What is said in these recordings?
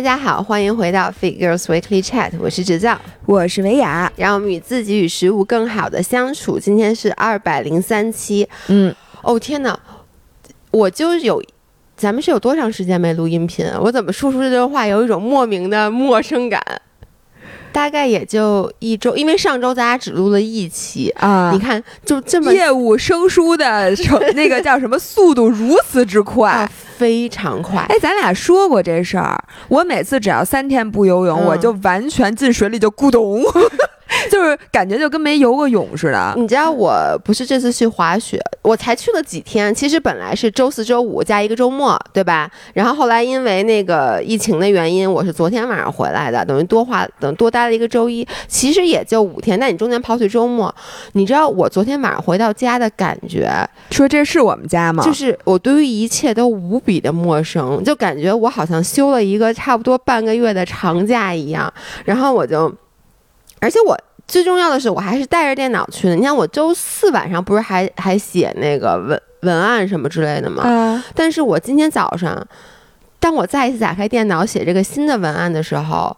大家好，欢迎回到 Fit Girls Weekly Chat，我是直造，我是维雅，让我们与自己与食物更好的相处。今天是二百零三期，嗯，哦天哪，我就有，咱们是有多长时间没录音频？我怎么说出这段话有一种莫名的陌生感？大概也就一周，因为上周咱俩只录了一期啊，你看就这么业务生疏的成那个叫什么速度如此之快，非常快。哎，咱俩说过这事儿，我每次只要三天不游泳，我就完全进水里就咕咚。就是感觉就跟没游过泳似的。你知道我不是这次去滑雪，我才去了几天。其实本来是周四周五加一个周末，对吧？然后后来因为那个疫情的原因，我是昨天晚上回来的，等于多花等多待了一个周一。其实也就五天，但你中间跑去周末，你知道我昨天晚上回到家的感觉？说这是我们家吗？就是我对于一切都无比的陌生，就感觉我好像休了一个差不多半个月的长假一样。然后我就。而且我最重要的是，我还是带着电脑去的。你看，我周四晚上不是还还写那个文文案什么之类的吗？啊！但是我今天早上，当我再一次打开电脑写这个新的文案的时候，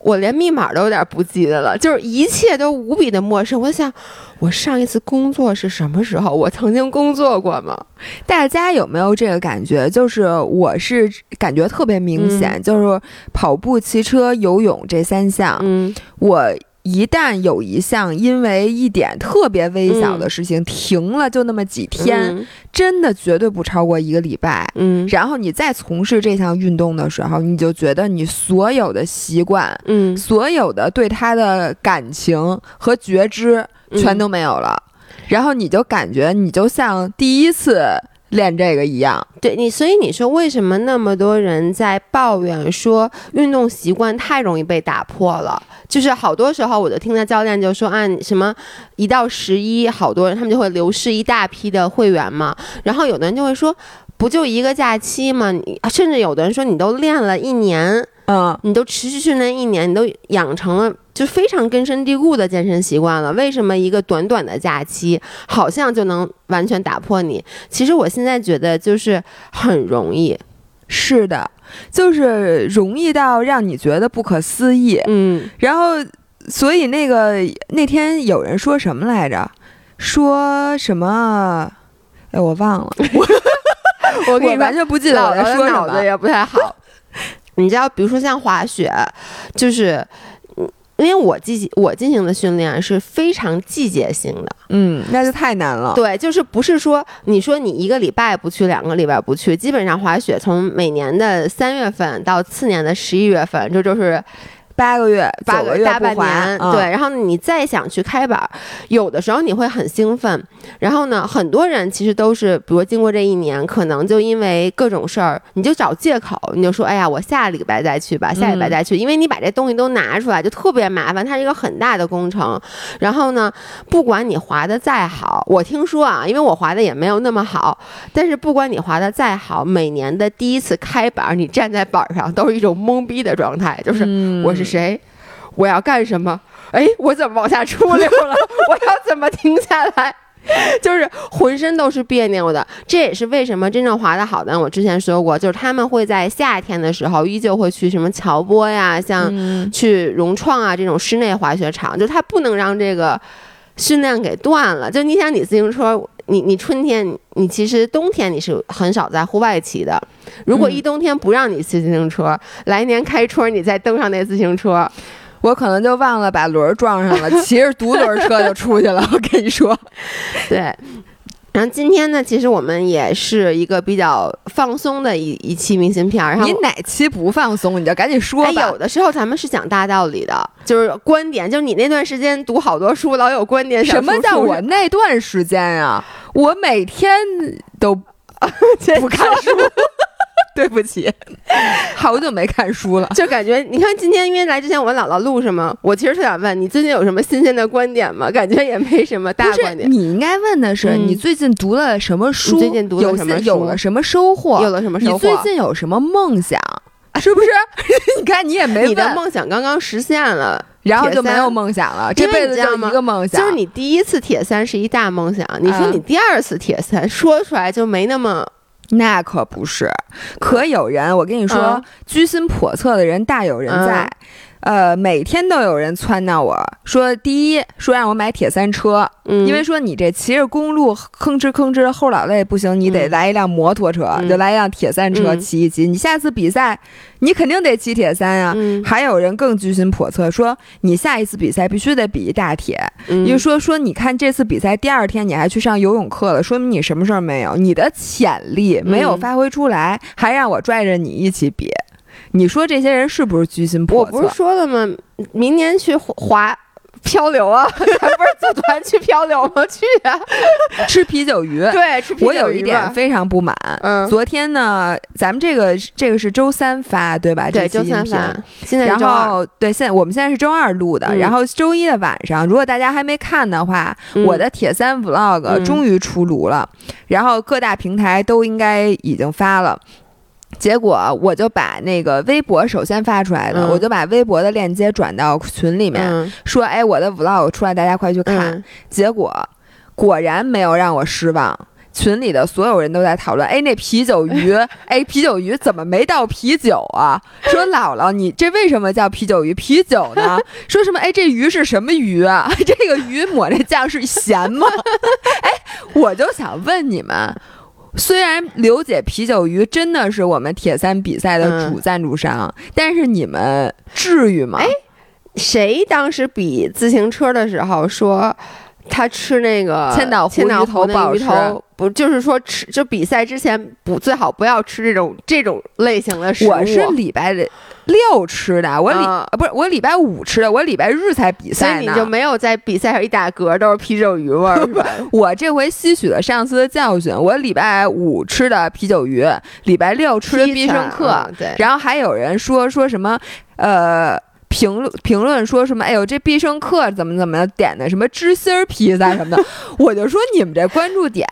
我连密码都有点不记得了，就是一切都无比的陌生。我想，我上一次工作是什么时候？我曾经工作过吗？大家有没有这个感觉？就是我是感觉特别明显，就是跑步、骑车、游泳这三项，嗯，我。一旦有一项因为一点特别微小的事情停了，就那么几天，真的绝对不超过一个礼拜。嗯，然后你再从事这项运动的时候，你就觉得你所有的习惯，嗯，所有的对他的感情和觉知全都没有了，然后你就感觉你就像第一次。练这个一样，对你，所以你说为什么那么多人在抱怨说运动习惯太容易被打破了？就是好多时候，我就听到教练就说啊，什么一到十一，好多人他们就会流失一大批的会员嘛。然后有的人就会说，不就一个假期吗？你甚至有的人说，你都练了一年。嗯，你都持续训练一年，你都养成了就非常根深蒂固的健身习惯了。为什么一个短短的假期好像就能完全打破你？其实我现在觉得就是很容易，是的，就是容易到让你觉得不可思议。嗯，然后所以那个那天有人说什么来着？说什么？哎，我忘了，我我我完全不记得我在说什么，脑子也不太好。你知道，比如说像滑雪，就是，因为我进我进行的训练是非常季节性的，嗯，那就太难了。对，就是不是说你说你一个礼拜不去，两个礼拜不去，基本上滑雪从每年的三月份到次年的十一月份，这就是。八个月，八个月大半年，对。然后你再想去开板，有的时候你会很兴奋。然后呢，很多人其实都是，比如经过这一年，可能就因为各种事儿，你就找借口，你就说：“哎呀，我下礼拜再去吧，下礼拜再去。”因为你把这东西都拿出来，就特别麻烦，它是一个很大的工程。然后呢，不管你滑的再好，我听说啊，因为我滑的也没有那么好，但是不管你滑的再好，每年的第一次开板，你站在板上都是一种懵逼的状态，就是我是。谁？我要干什么？哎，我怎么往下出溜了？我要怎么停下来？就是浑身都是别扭的。这也是为什么真正滑得好的，我之前说过，就是他们会在夏天的时候依旧会去什么乔波呀，像去融创啊这种室内滑雪场，就他不能让这个训练给断了。就你想，你自行车。你你春天你其实冬天你是很少在户外骑的，如果一冬天不让你骑自行车，来年开春你再登上那自行车，我可能就忘了把轮撞上了，骑着独轮车就出去了。我跟你说，对。然后今天呢，其实我们也是一个比较放松的一一期明信片。然后你哪期不放松，你就赶紧说吧。有的时候咱们是讲大道理的，就是观点。就是你那段时间读好多书，老有观点。什么叫我那段时间啊？我每天都 不看书。对不起，好久没看书了，就感觉你看今天因为来之前我问姥姥录什么，我其实特想问你最近有什么新鲜的观点吗？感觉也没什么大观点。你应该问的是你最近读了什么书？最近读了什么书？有了什么收获？有了什么收获？你最近有什么梦想？是不是？你看你也没你的梦想刚刚实现了，然后就没有梦想了。这辈子就一个梦想，就是你第一次铁三是一大梦想。你说你第二次铁三说出来就没那么。那可不是，可有人，我跟你说，嗯居心叵测的人大有人在。呃，每天都有人撺掇我说，第一说让我买铁三车，嗯，因为说你这骑着公路吭哧吭哧的齁老累不行，你得嗯来一辆摩托车，嗯就来一辆铁三车嗯骑一骑。你下次比赛，你肯定得骑铁三呀、嗯还有人更居心叵测，说你下一次比赛必须得比一大铁，嗯因为说说你看这次比赛第二天你还去上游泳课了，说明你什么事儿没有，你的潜力没有嗯发挥出来，还让我拽着你一起比。你说这些人是不是居心叵测？我不是说了吗？明年去滑漂流啊，咱不是组团去漂流吗？去啊！吃啤酒鱼。对，吃啤酒鱼我有一点非常不满。嗯昨天呢，咱们这个这个是周三发对吧？对，这期周三音频发，现在然后对，现在我们现在是周二录的，嗯然后周一的晚上，如果大家还没看的话，嗯我的铁三 vlog 嗯终于出炉了，然后各大平台都应该已经发了。结果我就把那个微博首先发出来的，嗯我就把微博的链接转到群里面，嗯说：“哎，我的 vlog 出来，大家快去看。嗯结果果然没有让我失望。群里的所有人都在讨论，哎，那啤酒鱼，哎，啤酒鱼怎么没倒啤酒啊？说姥姥，你这为什么叫啤酒鱼？啤酒呢？说什么？哎，这鱼是什么鱼啊？这个鱼抹那酱是咸吗？哎，我就想问你们。虽然刘姐啤酒鱼真的是我们铁三比赛的主赞助商，但是你们至于吗？哎谁当时比自行车的时候说他吃那个千岛湖千岛鱼头湖那鱼头，不就是说吃就比赛之前不最好不要吃这种这种类型的食物。我是礼拜六吃的，我礼、啊呃不是我礼拜五吃的，我礼拜日才比赛所以。你就没有在比赛上一打嗝都是啤酒鱼味儿？我这回吸取了上次的教训，我礼拜五吃的啤酒鱼，礼拜六吃的必胜客，然后还有人说说什么呃。评论评论说什么？哎呦，这必胜客怎么怎么点的什么芝心儿披萨什么的，我就说你们这关注点，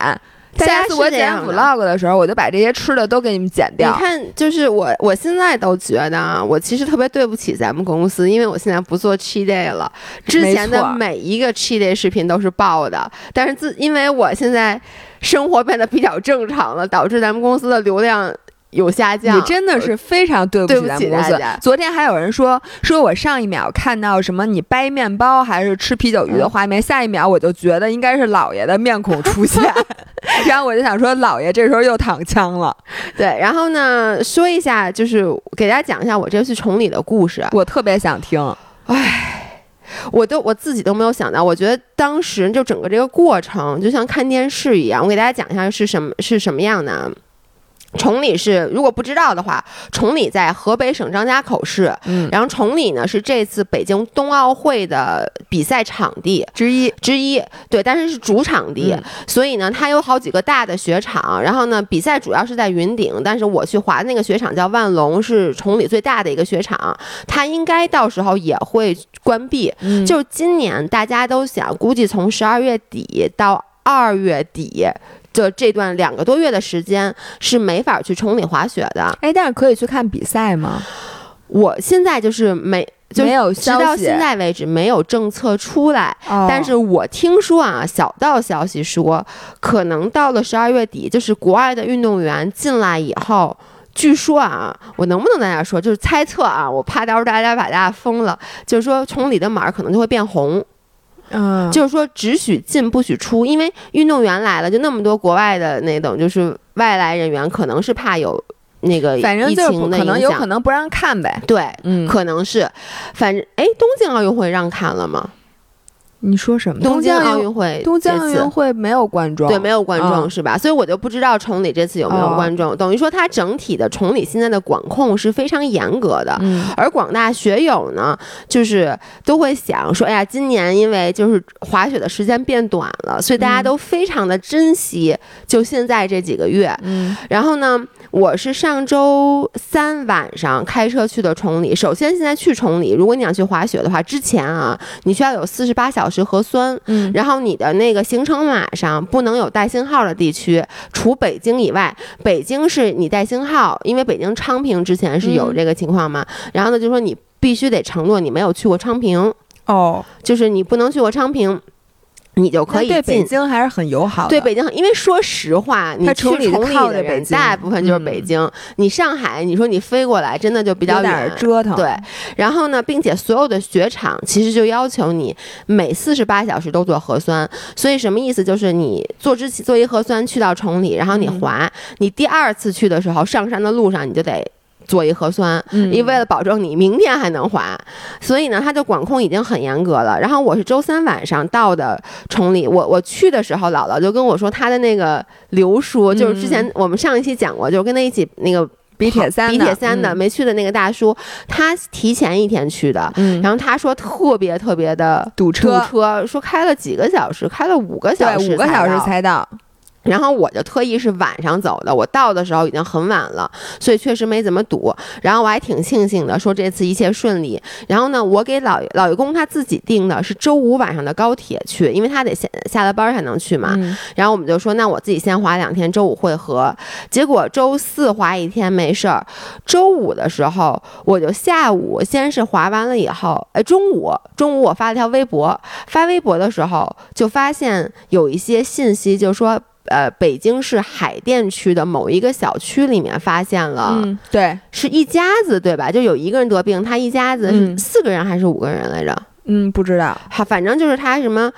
下次我剪 vlog 的时候，我就把这些吃的都给你们剪掉。你看，就是我，我现在都觉得啊，我其实特别对不起咱们公司，因为我现在不做 cheat day 了。之前的每一个 cheat day 视频都是爆的，但是自因为我现在生活变得比较正常了，导致咱们公司的流量有下降。你真的是非常对不起起咱们公司大家。昨天还有人说，说我上一秒看到什么你掰面包还是吃啤酒鱼的嗯画面，下一秒我就觉得应该是老爷的面孔出现，然后我就想说，老爷这时候又躺枪了。对，然后呢，说一下，就是给大家讲一下我这次崇礼的故事。我特别想听，唉我都我自己都没有想到，我觉得当时就整个这个过程就像看电视一样。我给大家讲一下是什么是什么样的啊。崇礼是，如果不知道的话，崇礼在河北省张家口市，嗯，然后崇礼呢是这次北京冬奥会的比赛场地之一，之一，对，但是是主场地，嗯。所以呢，它有好几个大的雪场。然后呢，比赛主要是在云顶，但是我去滑的那个雪场叫万隆，是崇礼最大的一个雪场，它应该到时候也会关闭。嗯。就今年大家都想，估计从十二月底到二月底。的这段两个多月的时间是没法去崇礼滑雪的。哎，但是可以去看比赛吗？我现在就是没，就没有直到现在为止没有政策出来。哦但是我听说啊，小道消息说，可能到了十二月底，就是国外的运动员进来以后。据说啊，我能不能跟大家说，就是猜测啊，我怕到时候大家把大家封了。就是说，崇礼的码儿可能就会变红，嗯，就是说只许进不许出，因为运动员来了，就那么多国外的那种就是外来人员，可能是怕有那个反正疫就是可能有可能不让看呗。对，嗯，可能是，反正哎，东京奥运会让看了吗？你说什么？东京奥运运会东京奥运会没有观众，对，没有观众、嗯是吧？所以我就不知道崇礼这次有没有哦观众。等于说，它整体的崇礼现在的管控是非常严格的。嗯，而广大学友呢，就是都会想说，哎呀，今年因为就是滑雪的时间变短了，所以大家嗯都非常的珍惜，就现在这几个月。嗯然后呢，我是上周三晚上开车去的崇礼。首先，现在去崇礼，如果你想去滑雪的话，之前啊，你需要有四十八小时核酸。嗯，然后你的那个行程码上不能有带星号的地区，除北京以外，北京是你带星号，因为北京昌平之前是有嗯这个情况嘛。然后呢，就说你必须得承诺你没有去过昌平，哦，就是你不能去过昌平。你就可以对北进。京还是很友好的。对北京，因为说实话，你去崇礼的人大部分就是嗯北京。你上海，你说你飞过来，真的就比较远。折腾。对，然后呢，并且所有的雪场其实就要求你每四十八小时都做核酸，所以什么意思？就是你做之前做一核酸去到崇礼，然后你嗯滑，你第二次去的时候上山的路上你就得。做一核酸，嗯因为为了保证你明天还能滑，所以呢，他的管控已经很严格了。然后我是周三晚上到的崇礼，我我去的时候，姥姥就跟我说，他的那个刘叔，就是之前我们上一期讲过，就是跟他一起那个比铁三的，比铁三的嗯没去的那个大叔，他提前一天去的，嗯，然后他说特别特别的堵车，堵车，说开了几个小时，开了五个小对，时，五个小时。才到。然后我就特意是晚上走的，我到的时候已经很晚了，所以确实没怎么堵。然后我还挺庆幸的，说这次一切顺利。然后呢，我给老老爷公他自己订的是周五晚上的高铁去，因为他得下下了班才能去嘛。嗯然后我们就说，那我自己先滑两天，周五会合。结果周四滑一天没事儿，周五的时候我就下午先是滑完了以后，哎，中午中午我发了条微博，发微博的时候就发现有一些信息，就说。呃，北京市海淀区的某一个小区里面发现了，嗯，对，是一家子对吧？就有一个人得病，他一家子是嗯四个人还是五个人来着？嗯，不知道。好，反正就是他什么，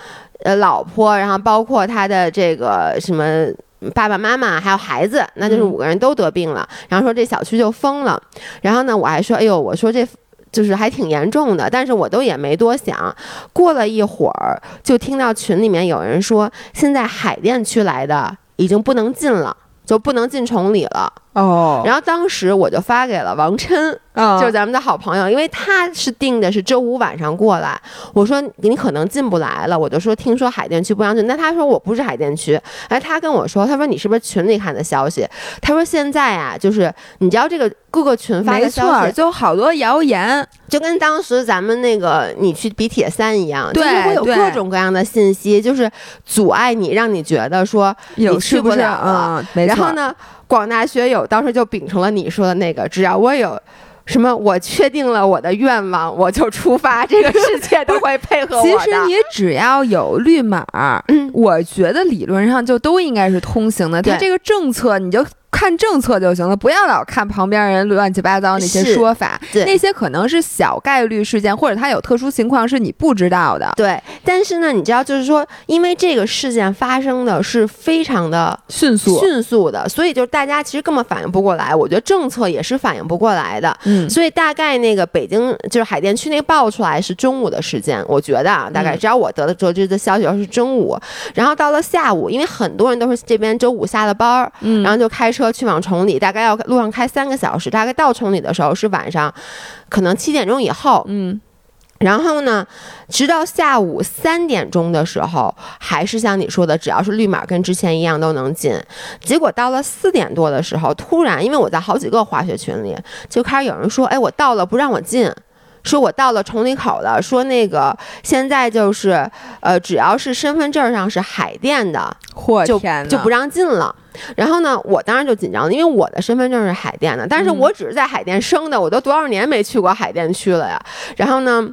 呃，老婆，然后包括他的这个什么爸爸妈妈，还有孩子，那就是嗯五个人都得病了。然后说这小区就封了。然后呢，我还说，哎呦，我说这。就是还挺严重的，但是我都也没多想。过了一会儿，就听到群里面有人说，现在海淀区来的已经不能进了，就不能进崇礼了。哦，然后当时我就发给了王琛，后就是咱们的好朋友，因为他是定的是周五晚上过来，我说你可能进不来了，我就说听说海淀区不让进，那他说我不是海淀区，哎，他跟我说，他说你是不是群里看的消息？他说现在啊，就是你知道这个各个群发，的消息，就好多谣言。就跟当时咱们那个你去比铁三一样，对就是会有各种各样的信息，就是阻碍你，让你觉得说你去不了。然后？呢，广大学友当时就秉承了你说的那个，只要我有什么，我确定了我的愿望，我就出发，这个世界都会配合我。其实你只要有绿码，嗯我觉得理论上就都应该是通行的。它对这个政策你就看政策就行了，不要老看旁边人乱七八糟那些说法，对那些可能是小概率事件，或者它有特殊情况是你不知道的，对，但是呢，你知道，就是说，因为这个事件发生的是非常的迅速。迅速的，所以就是大家其实根本反应不过来。我觉得政策也是反应不过来的。嗯，所以大概那个北京就是海淀区那爆出来是中午的时间，我觉得啊，大概嗯只要我得的得知的消息是中午，然后到了下午，因为很多人都是这边周五下了班儿，嗯，然后就开车去往崇礼，大概要路上开三个小时，大概到崇礼的时候是晚上，可能七点钟以后，嗯，然后呢，直到下午三点钟的时候，还是像你说的，只要是绿码跟之前一样都能进。结果到了四点多的时候，突然，因为我在好几个滑雪群里，就开始有人说：“哎，我到了，不让我进。”说我到了崇礼口了，说那个现在就是，呃，只要是身份证上是海淀的，就嚯天呐，就不让进了。然后呢，我当然就紧张了，因为我的身份证是海淀的，但是嗯我只是在海淀生的，我都多少年没去过海淀区了呀。然后呢，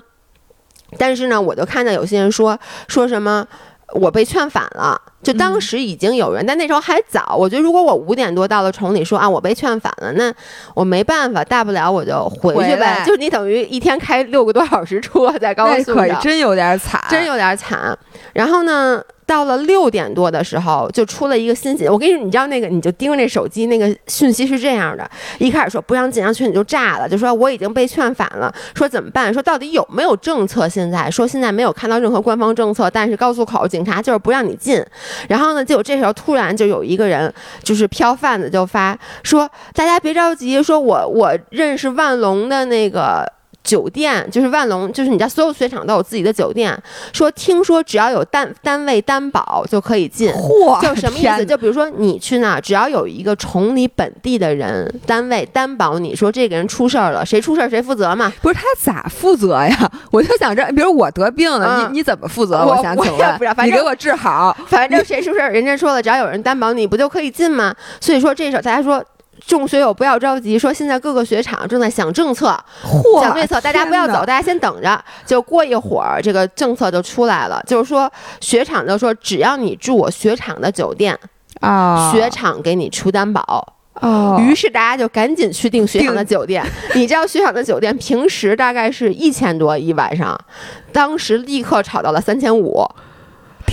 但是呢，我就看到有些人说说什么。我被劝返了，就嗯当时已经有人，但那时候还早。我觉得如果我五点多到了崇礼，说啊我被劝返了，那我没办法，大不了我就回去呗。来就你等于一天开六个多小时车在 高速上，可真有点惨，真有点惨。然后呢，到了六点多的时候，就出了一个新闻。我跟你说，你知道那个，你就盯着那手机，那个讯息是这样的：一开始说不让进，然后群里就炸了，就说我已经被劝返了，说怎么办？说到底有没有政策？现在说现在没有看到任何官方政策，但是高速口警察就是不让你进。然后呢，结果这时候突然就有一个人，就是票贩子就发说，大家别着急，说我我认识万隆的那个。酒店就是万隆，就是你家所有雪场都有自己的酒店。说听说只要有单单位担保就可以进，嚯，就什么意思？就比如说你去那儿，只要有一个崇礼本地的人单位担保你说这个人出事儿了，谁出事儿谁负责嘛？不是他咋负责呀？我就想着，比如我得病了，嗯你你怎么负责？我我想请问也不知道，反正你给我治好。反正谁出事儿，人家说了，只要有人担保你不就可以进吗？所以说这时候大家说。众学友不要着急，说现在各个雪场正在想政策，想对策，大家不要走，大家先等着。就过一会儿，这个政策就出来了，就是说雪场就说，只要你住我雪场的酒店，啊，雪场给你出担保。哦，于是大家就赶紧去订雪场的酒店。你知道雪场的酒店平时大概是一千多一晚上，当时立刻炒到了三千五，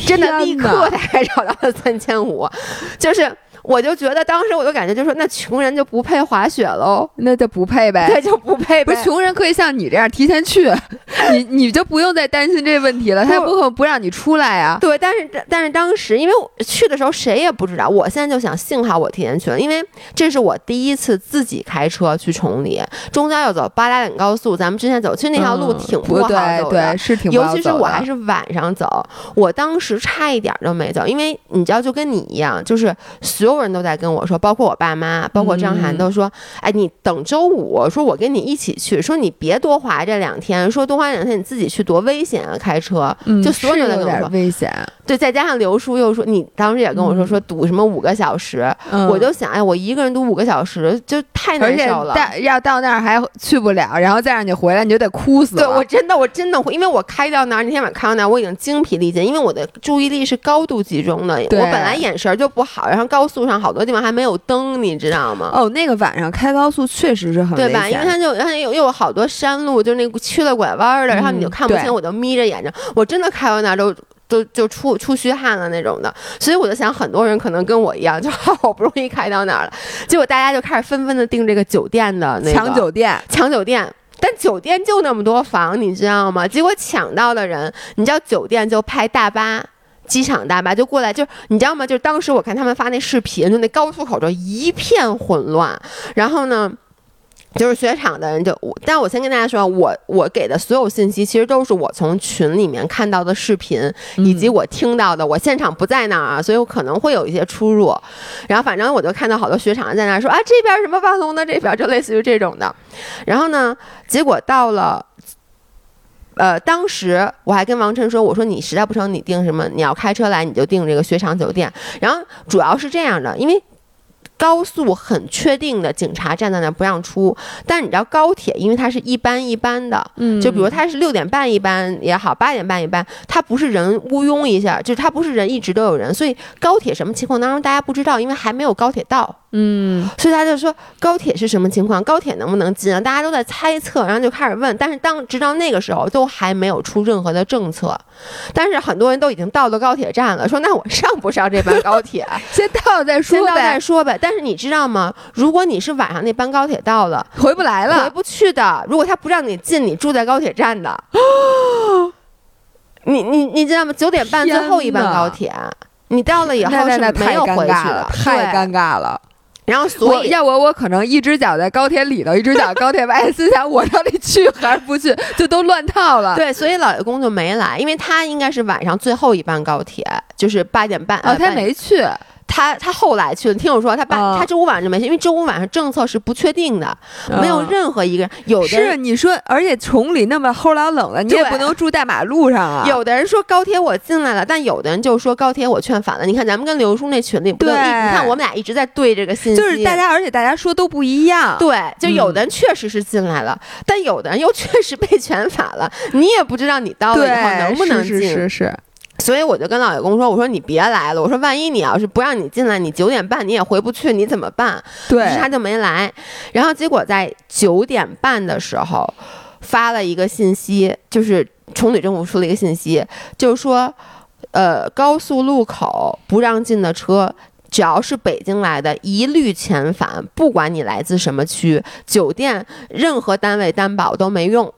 真的立刻大概炒到了三千五，就是。我就觉得当时我就感觉就说那穷人就不配滑雪喽，那就不配呗。对，就不配呗。不是穷人可以像你这样提前去，你你就不用再担心这问题了，他也不可能不让你出来啊。对，但是但是当时因为我去的时候谁也不知道，我现在就想，幸好我提前去了，因为这是我第一次自己开车去崇礼，中间要走八达岭高速，咱们之前走，其实那条路嗯挺不好走的。对，是挺不尤其是我还是晚上走，我当时差一点儿都没走，因为你知道，就跟你一样，就是所有人都在跟我说，包括我爸妈，包括张涵嗯都说，哎，你等周五，说我跟你一起去，说你别多滑这两天，说多滑两天你自己去多危险啊，开车，嗯就所有人都在跟我说，危险。对，再加上刘叔又说，你当时也跟我说嗯说堵什么五个小时，嗯我就想，哎，我一个人堵五个小时就太难受了。到要到那儿还去不了，然后再让你回来，你就得哭死对。我真的，我真的会，因为我开到那儿那天晚上开到那儿，我已经精疲力尽，因为我的注意力是高度集中的，对我本来眼神儿就不好，然后高速上好多地方还没有灯，你知道吗？哦，那个晚上开高速确实是很对吧？因为它就它有又有好多山路，就那个曲了拐弯儿的，然后你就嗯看不清，对我就眯着眼睛，我真的开到那儿都。都就出出虚汗了那种的，所以我就想，很多人可能跟我一样，就 好不容易开到那儿了，结果大家就开始纷纷的订这个酒店的那个抢酒店，抢酒店，但酒店就那么多房，你知道吗？结果抢到的人，你知道酒店就派大巴。机场大巴就过来，就你知道吗？就是当时我看他们发那视频，就那高速口就一片混乱。然后呢，就是雪场的人就我，但我先跟大家说，我我给的所有信息其实都是我从群里面看到的视频，以及我听到的。我现场不在那儿啊，所以我可能会有一些出入。然后反正我就看到好多雪场在那儿说啊，这边什么万隆的，这边就类似于这种的。然后呢，结果到了。呃，当时我还跟王晨说，我说你实在不成，你订什么？你要开车来，你就订这个雪场酒店。然后主要是这样的，因为高速很确定的警察站在那儿不让出，但是你知道高铁，因为它是一班一班的，嗯就比如它是六点半一班也好，八点半一班，它不是人乌拥一下，就是它不是人一直都有人，所以高铁什么情况当中大家不知道，因为还没有高铁到。嗯，所以他就说高铁是什么情况，高铁能不能进啊？大家都在猜测，然后就开始问。但是当直到那个时候都还没有出任何的政策，但是很多人都已经到了高铁站了，说那我上不上这班高铁？先到再说先到再，说呗。但是你知道吗？如果你是晚上那班高铁到了，回不来了回。不去的。如果他不让你进，你住在高铁站的。你你你知道吗？九点半最后一班高铁，你到了以后是没有回去了，，太尴尬了。然后所以我要我我可能一只脚在高铁里头，一只脚高铁外，思想我到底去还是不去，就都乱套了。对，所以老爷公就没来，因为他应该是晚上最后一班高铁，就是八点半。哦，呃他，没去，他他后来去了。听我说，他八、哦他周五晚上就没去，因为周五晚上政策是不确定的，没有嗯任何一个人。有的是你说，而且崇礼那么齁老冷了，你也不能住大马路上啊。有的人说高铁我进来了，但有的人就说高铁我劝返了。你看咱们跟刘叔那群里？对你看我们俩一直在对这个信息，就是大家，而且大家说都不一样。对，就有的嗯人确实是进来了，但有的人又确实被 劝返了。你也不知道你到了以后，能不能进。是是是是，所以我就跟老爷公说：“我说你别来了，我说万一你要是不让你进来，你九点半你也回不去，你怎么办？”于对是他就没来。然后结果在九点半的时候发了一个信息，就是崇礼政府出了一个信息，就是说，呃，高速路口不让进的车。只要是北京来的，一律遣返，不管你来自什么区，酒店任何单位担保都没用。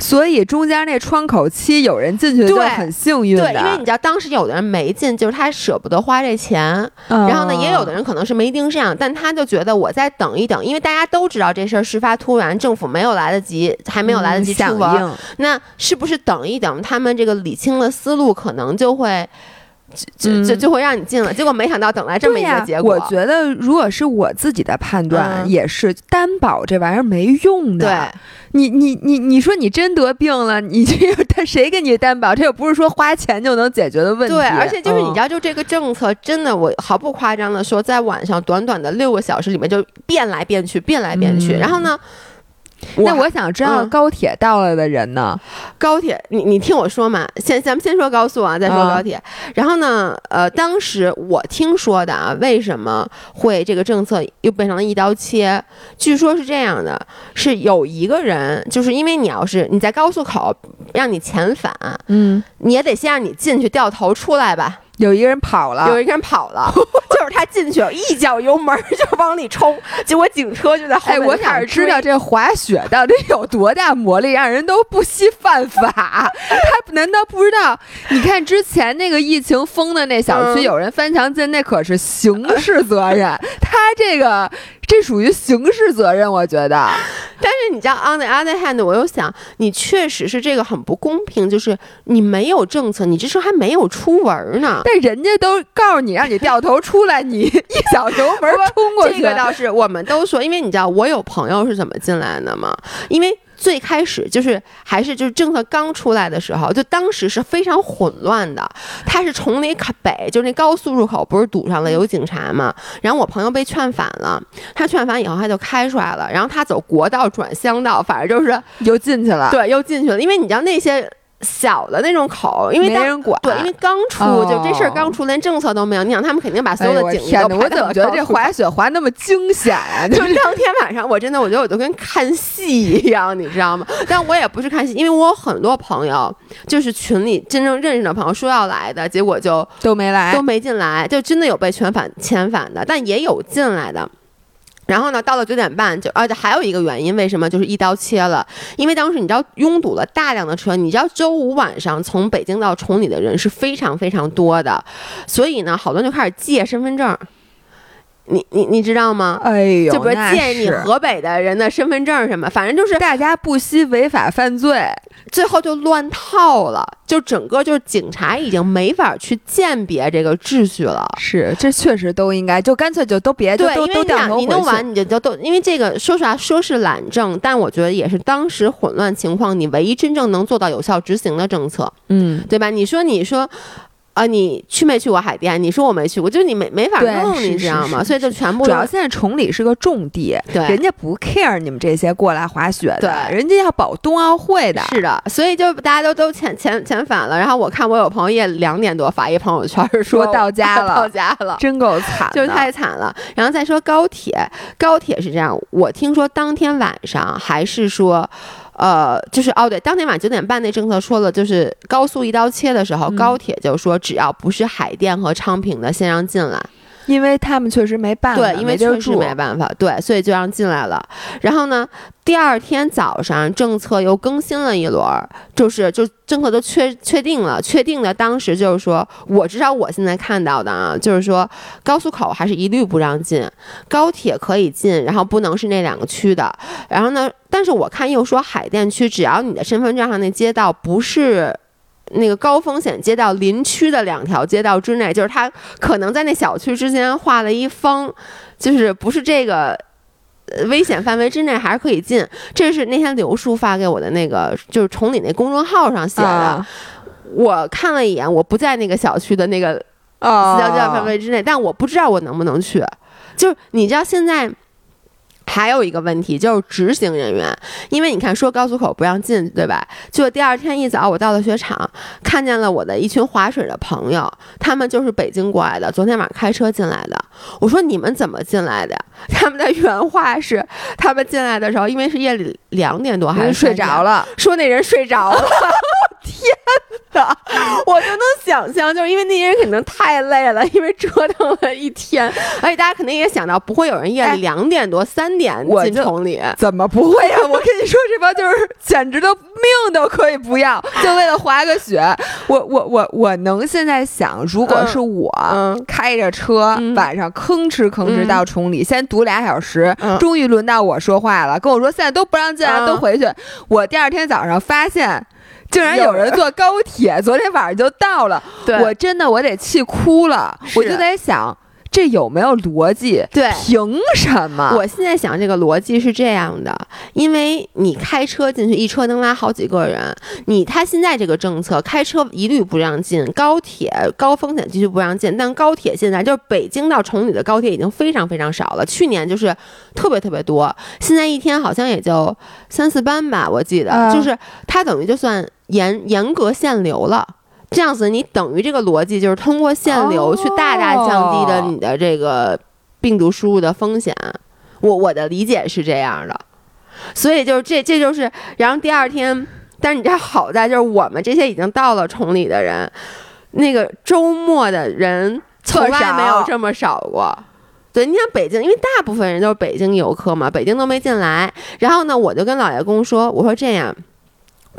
所以中间那窗口期有人进去就对很幸运的。对，因为你知道当时有的人没进，就是他舍不得花这钱，嗯然后呢，也有的人可能是没盯上，但他就觉得我再等一等，因为大家都知道这事儿事发突然，政府没有来得及，还没有来得及嗯响出文，应，那是不是等一等，他们这个理清了思路，可能就会就就就会让你进了。结果没想到等来这么一个结果。我觉得如果是我自己的判断，也是担保这玩意儿没用的。对。你你你你说你真得病了，你这他谁给你担保？这又不是说花钱就能解决的问题。对，而且就是你知道，就这个政策，真的我毫不夸张的说，在晚上短短的六个小时里面就变来变去，变来变去。然后呢？那我想知道高铁到了的人呢？高铁，你你听我说嘛，先咱们先说高速啊，再说高铁。然后呢，呃，当时我听说的啊，为什么会这个政策又变成了一刀切？据说是这样的，是有一个人，就是因为你要是你在高速口让你遣返，嗯，你也得先让你进去掉头出来吧。有一个人跑了，有一个人跑了，就是他进去了，一脚油门 就往里冲，结果警车就在后面。哎，我想知道这滑雪到底有多大魔力，让人都不惜犯法？他难道不知道？你看之前那个疫情封的那小区，有人翻墙进，那可是刑事责任。他这个。这属于刑事责任，我觉得。但是你知道，on the other hand，我又想，你确实是这个很不公平，就是你没有政策，你这时候还没有出文呢。但人家都告诉你让你掉头出来，你 一脚油门冲过去。这个倒是，我们都说，因为你知道我有朋友是怎么进来的吗？因为。最开始就是还是就是政策刚出来的时候，就当时是非常混乱的。他是从那北，就是那高速入口不是堵上了，有警察嘛。然后我朋友被劝返了，他劝返以后他就开出来了。然后他走国道转乡道，反正就是又进去了。对，又进去了。因为你知道那些。小的那种口，因为没人管，对，因为刚出，就这事儿刚出，连政策都没有。你想，他们肯定把所有的警力都我怎么觉得这滑雪滑那么惊险啊？就当天晚上，我真的，我觉得我都跟看戏一样，你知道吗？但我也不是看戏，因为我有很多朋友，就是群里真正认识的朋友说要来的，结果就都没来，都没进来，就真的有被遣返遣返的，但也有进来的。然后呢，到了九点半就，而且还有一个原因，为什么就是一刀切了？因为当时你知道拥堵了大量的车，你知道周五晚上从北京到崇礼的人是非常非常多的，所以呢，好多人就开始借身份证。你你你知道吗？哎呦，就比如借你河北的人的身份证什么，反正就是大家不惜违法犯罪，最后就乱套了，就整个就是警察已经没法去鉴别这个秩序了。是，这确实都应该，就干脆就都别对，都都掉头你弄完你就都都，因为这个说实话说是懒政，但我觉得也是当时混乱情况你唯一真正能做到有效执行的政策。嗯，对吧？你说你说。啊，你去没去过海淀？你说我没去过，就是你没没法弄，你知道吗？所以就全部主要现在崇礼是个重地，对，人家不 care 你们这些过来滑雪的，对，人家要保冬奥会的，是的，所以就大家都都遣遣遣返了。然后我看我有朋友也两点多发一朋友圈说到家了，到家了，真够惨，就是太惨了。然后再说高铁，高铁是这样，我听说当天晚上还是说。呃，就是哦，对，当天晚上九点半那政策说了，就是高速一刀切的时候，高铁就说只要不是海淀和昌平的，先让进来。因为他们确实没办法，对，因为确实没办法，对，所以就让进来了。然后呢，第二天早上政策又更新了一轮，就是就政策都确确定了，确定的当时就是说，我至少我现在看到的啊，就是说高速口还是一律不让进，高铁可以进，然后不能是那两个区的。然后呢，但是我看又说海淀区，只要你的身份证上那街道不是。那个高风险街道邻区的两条街道之内，就是他可能在那小区之间画了一方，就是不是这个危险范围之内，还是可以进。这是那天刘叔发给我的那个，就是崇礼那公众号上写的。我看了一眼，我不在那个小区的那个四条街道范围之内，但我不知道我能不能去。就是你知道现在。还有一个问题就是执行人员，因为你看说高速口不让进，对吧？就第二天一早我到了雪场，看见了我的一群划水的朋友，他们就是北京过来的，昨天晚上开车进来的。我说你们怎么进来的？他们的原话是，他们进来的时候，因为是夜里两点多还是睡着了，说那人睡着了。天哪！我就能想象，就是因为那些人肯定太累了，因为折腾了一天，而且大家肯定也想到，不会有人夜里两点多、三点进城里，怎么不会呀？我跟你说，这帮就是简直的命都可以不要，就为了滑个雪。我我我我能现在想，如果是我开着车晚上吭哧吭哧到崇礼，先堵俩小时，终于轮到我说话了，跟我说现在都不让进来，都回去。我第二天早上发现。竟然有人坐高铁，昨天晚上就到了，我真的我得气哭了，我就在想。这有没有逻辑？对，凭什么？我现在想这个逻辑是这样的，因为你开车进去，一车能拉好几个人。你他现在这个政策，开车一律不让进，高铁高风险地区不让进。但高铁现在就是北京到崇礼的高铁已经非常非常少了，去年就是特别特别多，现在一天好像也就三四班吧，我记得，就是它等于就算严严格限流了。这样子，你等于这个逻辑就是通过限流去大大降低的你的这个病毒输入的风险。我我的理解是这样的，所以就是这这就是，然后第二天，但是你知道好在就是我们这些已经到了崇礼的人，那个周末的人从来没有这么少过。对，你像北京，因为大部分人都是北京游客嘛，北京都没进来。然后呢，我就跟老爷公说，我说这样。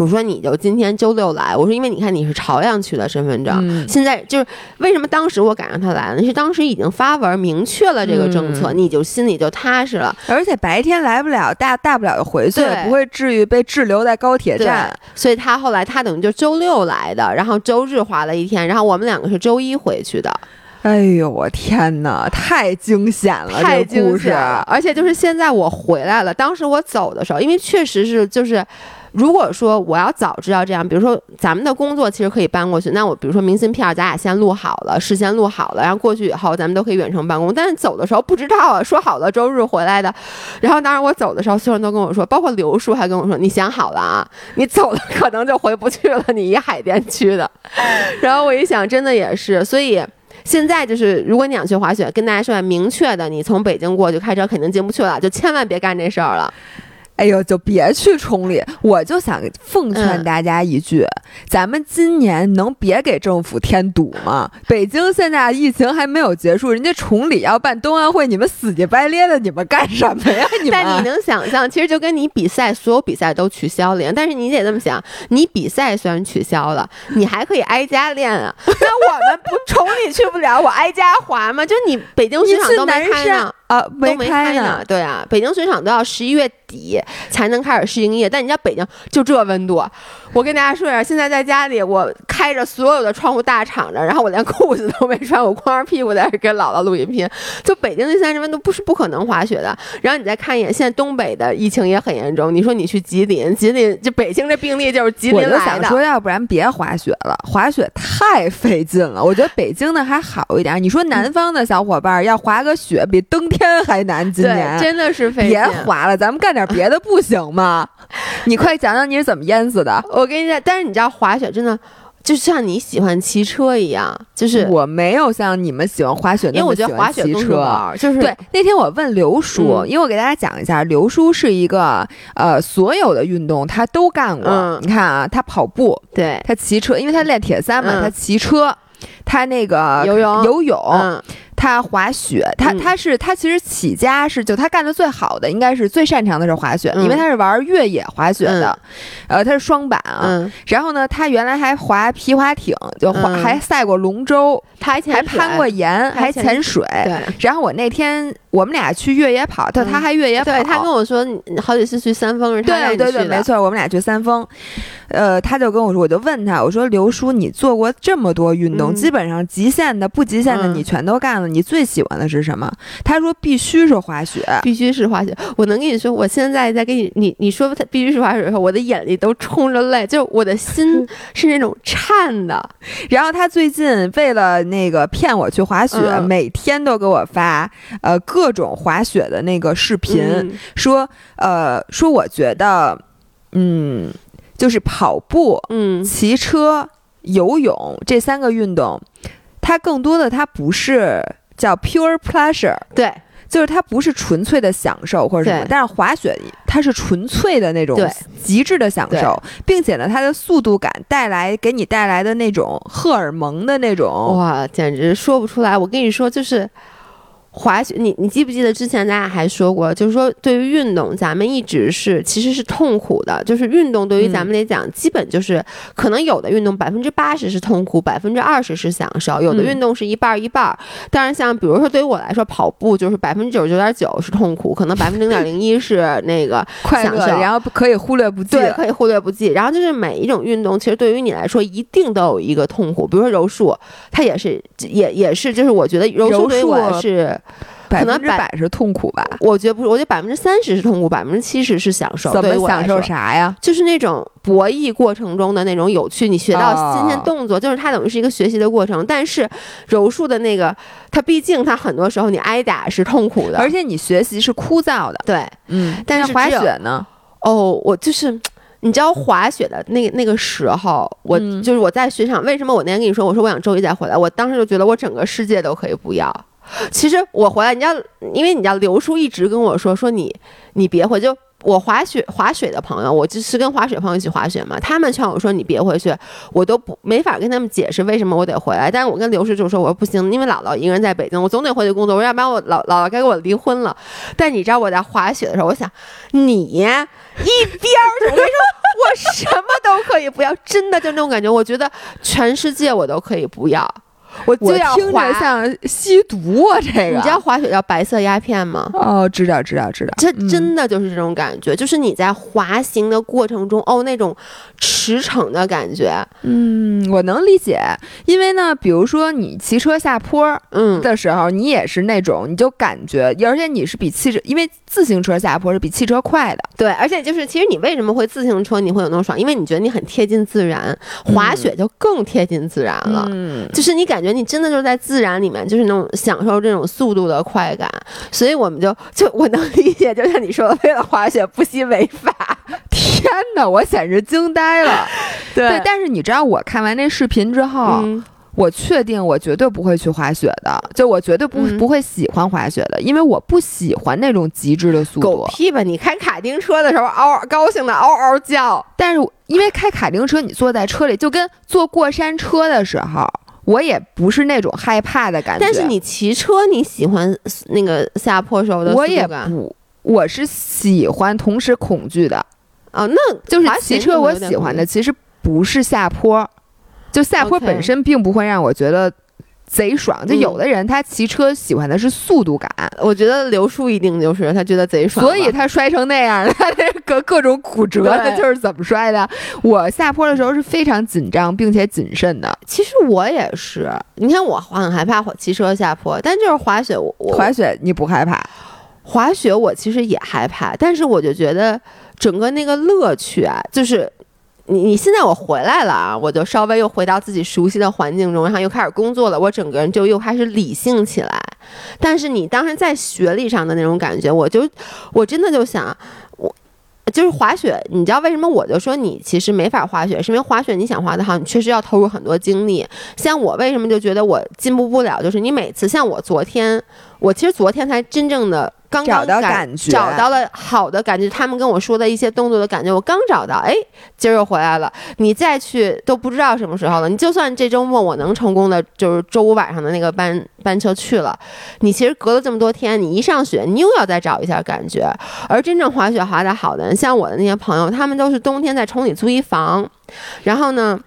我说你就今天周六来，我说因为你看你是朝阳区的身份证，现在就是为什么当时我赶上他来了，是当时已经发文明确了这个政策，你就心里就踏实了。而且白天来不了，大大不了就回去，不会至于被滞留在高铁站。所以他后来他等于就周六来的，然后周日滑了一天，然后我们两个是周一回去的。哎呦我天哪，太惊险了，太惊险了！而且就是现在我回来了，当时我走的时候，因为确实是就是。如果说我要早知道这样，比如说咱们的工作其实可以搬过去，那我比如说明信片咱俩先录好了，事先录好了，然后过去以后咱们都可以远程办公。但是走的时候不知道啊，说好了周日回来的，然后当时我走的时候，所有人都跟我说，包括刘叔还跟我说，你想好了啊，你走了可能就回不去了，你一海淀区的。然后我一想，真的也是，所以现在就是如果你想去滑雪，跟大家说明确的，你从北京过去开车肯定进不去了，就千万别干这事儿了。哎呦，就别去崇礼！我就想奉劝大家一句：咱们今年能别给政府添堵吗？北京现在疫情还没有结束，人家崇礼要办冬奥会，你们死乞白咧的，你们干什么呀？你们？但你能想象，其实就跟你比赛，所有比赛都取消了。但是你得这么想，你比赛虽然取消了，你还可以挨家练啊。那我们不崇礼去不了，我挨家滑吗？就你北京市场都没开呢。啊，没开呢。对啊，北京水厂都要十一月底才能开始试营业，但你知道北京就这温度。我跟大家说一下，现在在家里，我开着所有的窗户大敞着，然后我连裤子都没穿，我光着屁股在这给姥姥录音频。就北京这三十温度不是不可能滑雪的。然后你再看一眼，现在东北的疫情也很严重。你说你去吉林，吉林就北京这病例就是吉林来的。我就想说，要不然别滑雪了，滑雪太费劲了。我觉得北京的还好一点。你说南方的小伙伴要滑个雪，比登天还难。今年真的是费劲。别滑了，咱们干点别的不行吗？你快讲讲你是怎么淹死的。我跟你讲，但是你知道滑雪真的就像你喜欢骑车一样，就是我没有像你们喜欢滑雪那么喜欢骑车。就是对那天我问刘叔，因为我给大家讲一下，刘叔是一个呃所有的运动他都干过。你看啊，他跑步，对他骑车，因为他练铁三嘛，他骑车，他那个游泳。游泳。他滑雪，他他是他其实起家是就他干的最好的，应该是最擅长的是滑雪，因为他是玩越野滑雪的，呃，他是双板啊。然后呢，他原来还滑皮划艇，就滑还赛过龙舟，他还攀过岩，还潜水。对。然后我那天我们俩去越野跑，他他还越野跑，对他跟我说好几次去三峰是他对对对，没错，我们俩去三峰。呃，他就跟我说，我就问他，我说刘叔，你做过这么多运动，基本上极限的、不极限的，你全都干了。你最喜欢的是什么？他说必须是滑雪，必须是滑雪。我能跟你说，我现在在给你，你你说他必须是滑雪的时候，我的眼里都冲着泪，就我的心 是那种颤的。然后他最近为了那个骗我去滑雪，每天都给我发呃各种滑雪的那个视频，说呃说我觉得嗯。就是跑步、嗯，骑车、游泳这三个运动，它更多的它不是叫 pure pleasure，对，就是它不是纯粹的享受或者什么。但是滑雪它是纯粹的那种极致的享受，并且呢，它的速度感带来给你带来的那种荷尔蒙的那种，哇，简直说不出来。我跟你说，就是滑雪，你你记不记得之前咱俩还说过，就是说对于运动，咱们一直是其实是痛苦的，就是运动对于咱们来讲，基本就是可能有的运动百分之八十是痛苦，百分之二十是享受，有的嗯运动是一半儿一半儿。当然，像比如说对于我来说，跑步就是百分之九十九点九是痛苦，可能百分之零点零一是 那个快乐，享受然后可以忽略不计。对，可以忽略不计。然后就是每一种运动，其实对于你来说，一定都有一个痛苦。比如说柔术，它也是，也也是，就是我觉得柔术对于我是，百分之百是痛苦吧？我觉得不是，我觉得百分之三十是痛苦，百分之七十是享受。怎么享受？啥呀？就是那种博弈过程中的那种有趣，你学到新鲜哦动作，就是它等于是一个学习的过程。但是柔术的那个，它毕竟它很多时候你挨打是痛苦的，而且你学习是枯燥的，对。嗯，但是滑雪呢？哦，我就是。你知道滑雪的那那个时候，我、嗯就是我在雪场。为什么我那天跟你说，我说我想周一再回来？我当时就觉得我整个世界都可以不要。其实我回来，你知道，因为你知道刘叔一直跟我说说你你别回，就我滑雪滑雪的朋友，我就是跟滑雪朋友一起滑雪嘛，他们劝我说你别回去，我都不没法跟他们解释为什么我得回来。但是我跟刘叔就说我说不行，因为姥姥一个人在北京，我总得回去工作，我说要不然我姥姥姥该跟我离婚了。但你知道我在滑雪的时候，我想你一边儿，我跟你说，我什么都可以不要，真的就那种感觉，我觉得全世界我都可以不要，我就听着。像吸毒啊，这个。你知道滑雪叫白色鸦片吗？哦，知道知道知道，这嗯真的就是这种感觉，就是你在滑行的过程中，哦，那种驰骋的感觉，嗯，我能理解，因为呢，比如说你骑车下坡嗯，的时候，你也是那种，你就感觉，而且你是比汽车，因为自行车下坡是比汽车快的，对，而且就是，其实你为什么会自行车你会有那种爽？因为你觉得你很贴近自然，滑雪就更贴近自然了。嗯，就是你感觉你真的就是在自然里面，就是那种享受这种速度的快感，所以我们就就我能理解，就像你说的，为了滑雪不惜违法。天哪，我简直惊呆了。对，但是你知道我看完那视频之后，嗯，我确定我绝对不会去滑雪的，就我绝对不、嗯不会喜欢滑雪的，因为我不喜欢那种极致的速度。狗屁吧！你开卡丁车的时候嗷嗷高兴的嗷嗷叫，但是因为开卡丁车，你坐在车里就跟坐过山车的时候，我也不是那种害怕的感觉。但是你骑车，你喜欢那个下坡时候的速我也不，我是喜欢同时恐惧的，啊？那就是骑车我喜欢的其实不是下坡，就下坡本身并不会让我觉得贼爽。就嗯有的人他骑车喜欢的是速度感，我觉得刘叔一定就是他觉得贼爽，所以他摔成那样，他那个各种骨折，对他就是怎么摔的。我下坡的时候是非常紧张并且谨慎的，其实我也是，你看我很害怕骑车下坡，但就是滑雪我，我滑雪你不害怕？滑雪我其实也害怕，但是我就觉得整个那个乐趣啊，就是你你现在我回来了啊，我就稍微又回到自己熟悉的环境中，然后又开始工作了，我整个人就又开始理性起来。但是你当时在学历上的那种感觉，我就我真的就想我。就是滑雪，你知道为什么我就说你其实没法滑雪，是因为滑雪你想滑得好，你确实要投入很多精力。像我为什么就觉得我进步不了，就是你每次像我昨天，我其实昨天才真正的刚刚找到感感觉找到了好的感觉。他们跟我说的一些动作的感觉，我刚找到，哎，今儿又回来了。你再去都不知道什么时候了。你就算这周末我能成功的，就是周五晚上的那个班班车去了，你其实隔了这么多天，你一上学，你又要再找一下感觉。而真正滑雪滑得好的人，像我的那些朋友，他们都是冬天在崇礼租一房，然后呢，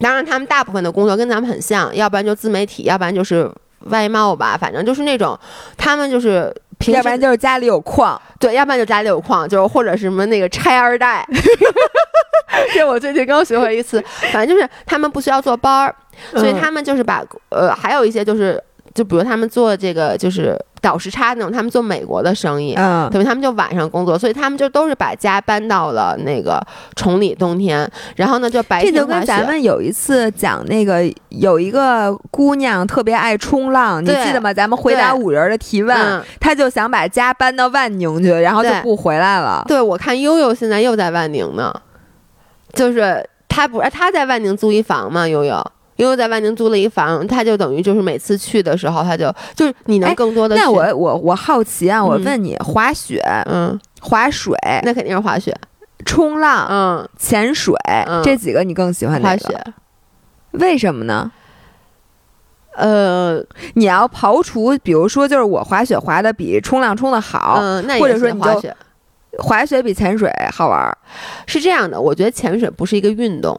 当然他们大部分的工作跟咱们很像，要不然就自媒体，要不然就是外贸吧，反正就是那种他们就是平时要不然就是家里有矿。对，要不然就家里有矿，就是或者什么那个拆二代。这我最近刚学会一次，反正就是他们不需要坐班儿，所以嗯他们就是把呃，还有一些就是，就比如他们做这个就是倒时差那种，他们做美国的生意。嗯，等于他们就晚上工作，所以他们就都是把家搬到了那个崇礼冬天，然后呢就白这就天滑雪。跟咱们有一次讲那个有一个姑娘特别爱冲浪，你记得吗？咱们回答五人的提问，嗯，她就想把家搬到万宁去，然后就不回来了。对，我看悠悠现在又在万宁呢，就是她不是他在万宁租一房嘛，悠悠。悠悠在万宁租了一房，他就等于就是每次去的时候，他就就是你能哎更多的、那我我我好奇啊，我嗯问你，滑雪、嗯，滑水、那肯定是滑雪，冲浪、嗯，潜水嗯这几个你更喜欢哪个？滑雪，为什么呢？呃，你要刨除，比如说就是我滑雪滑的比冲浪冲的好，嗯，那也或者说你就滑雪滑雪比潜水好玩儿。是这样的，我觉得潜水不是一个运动，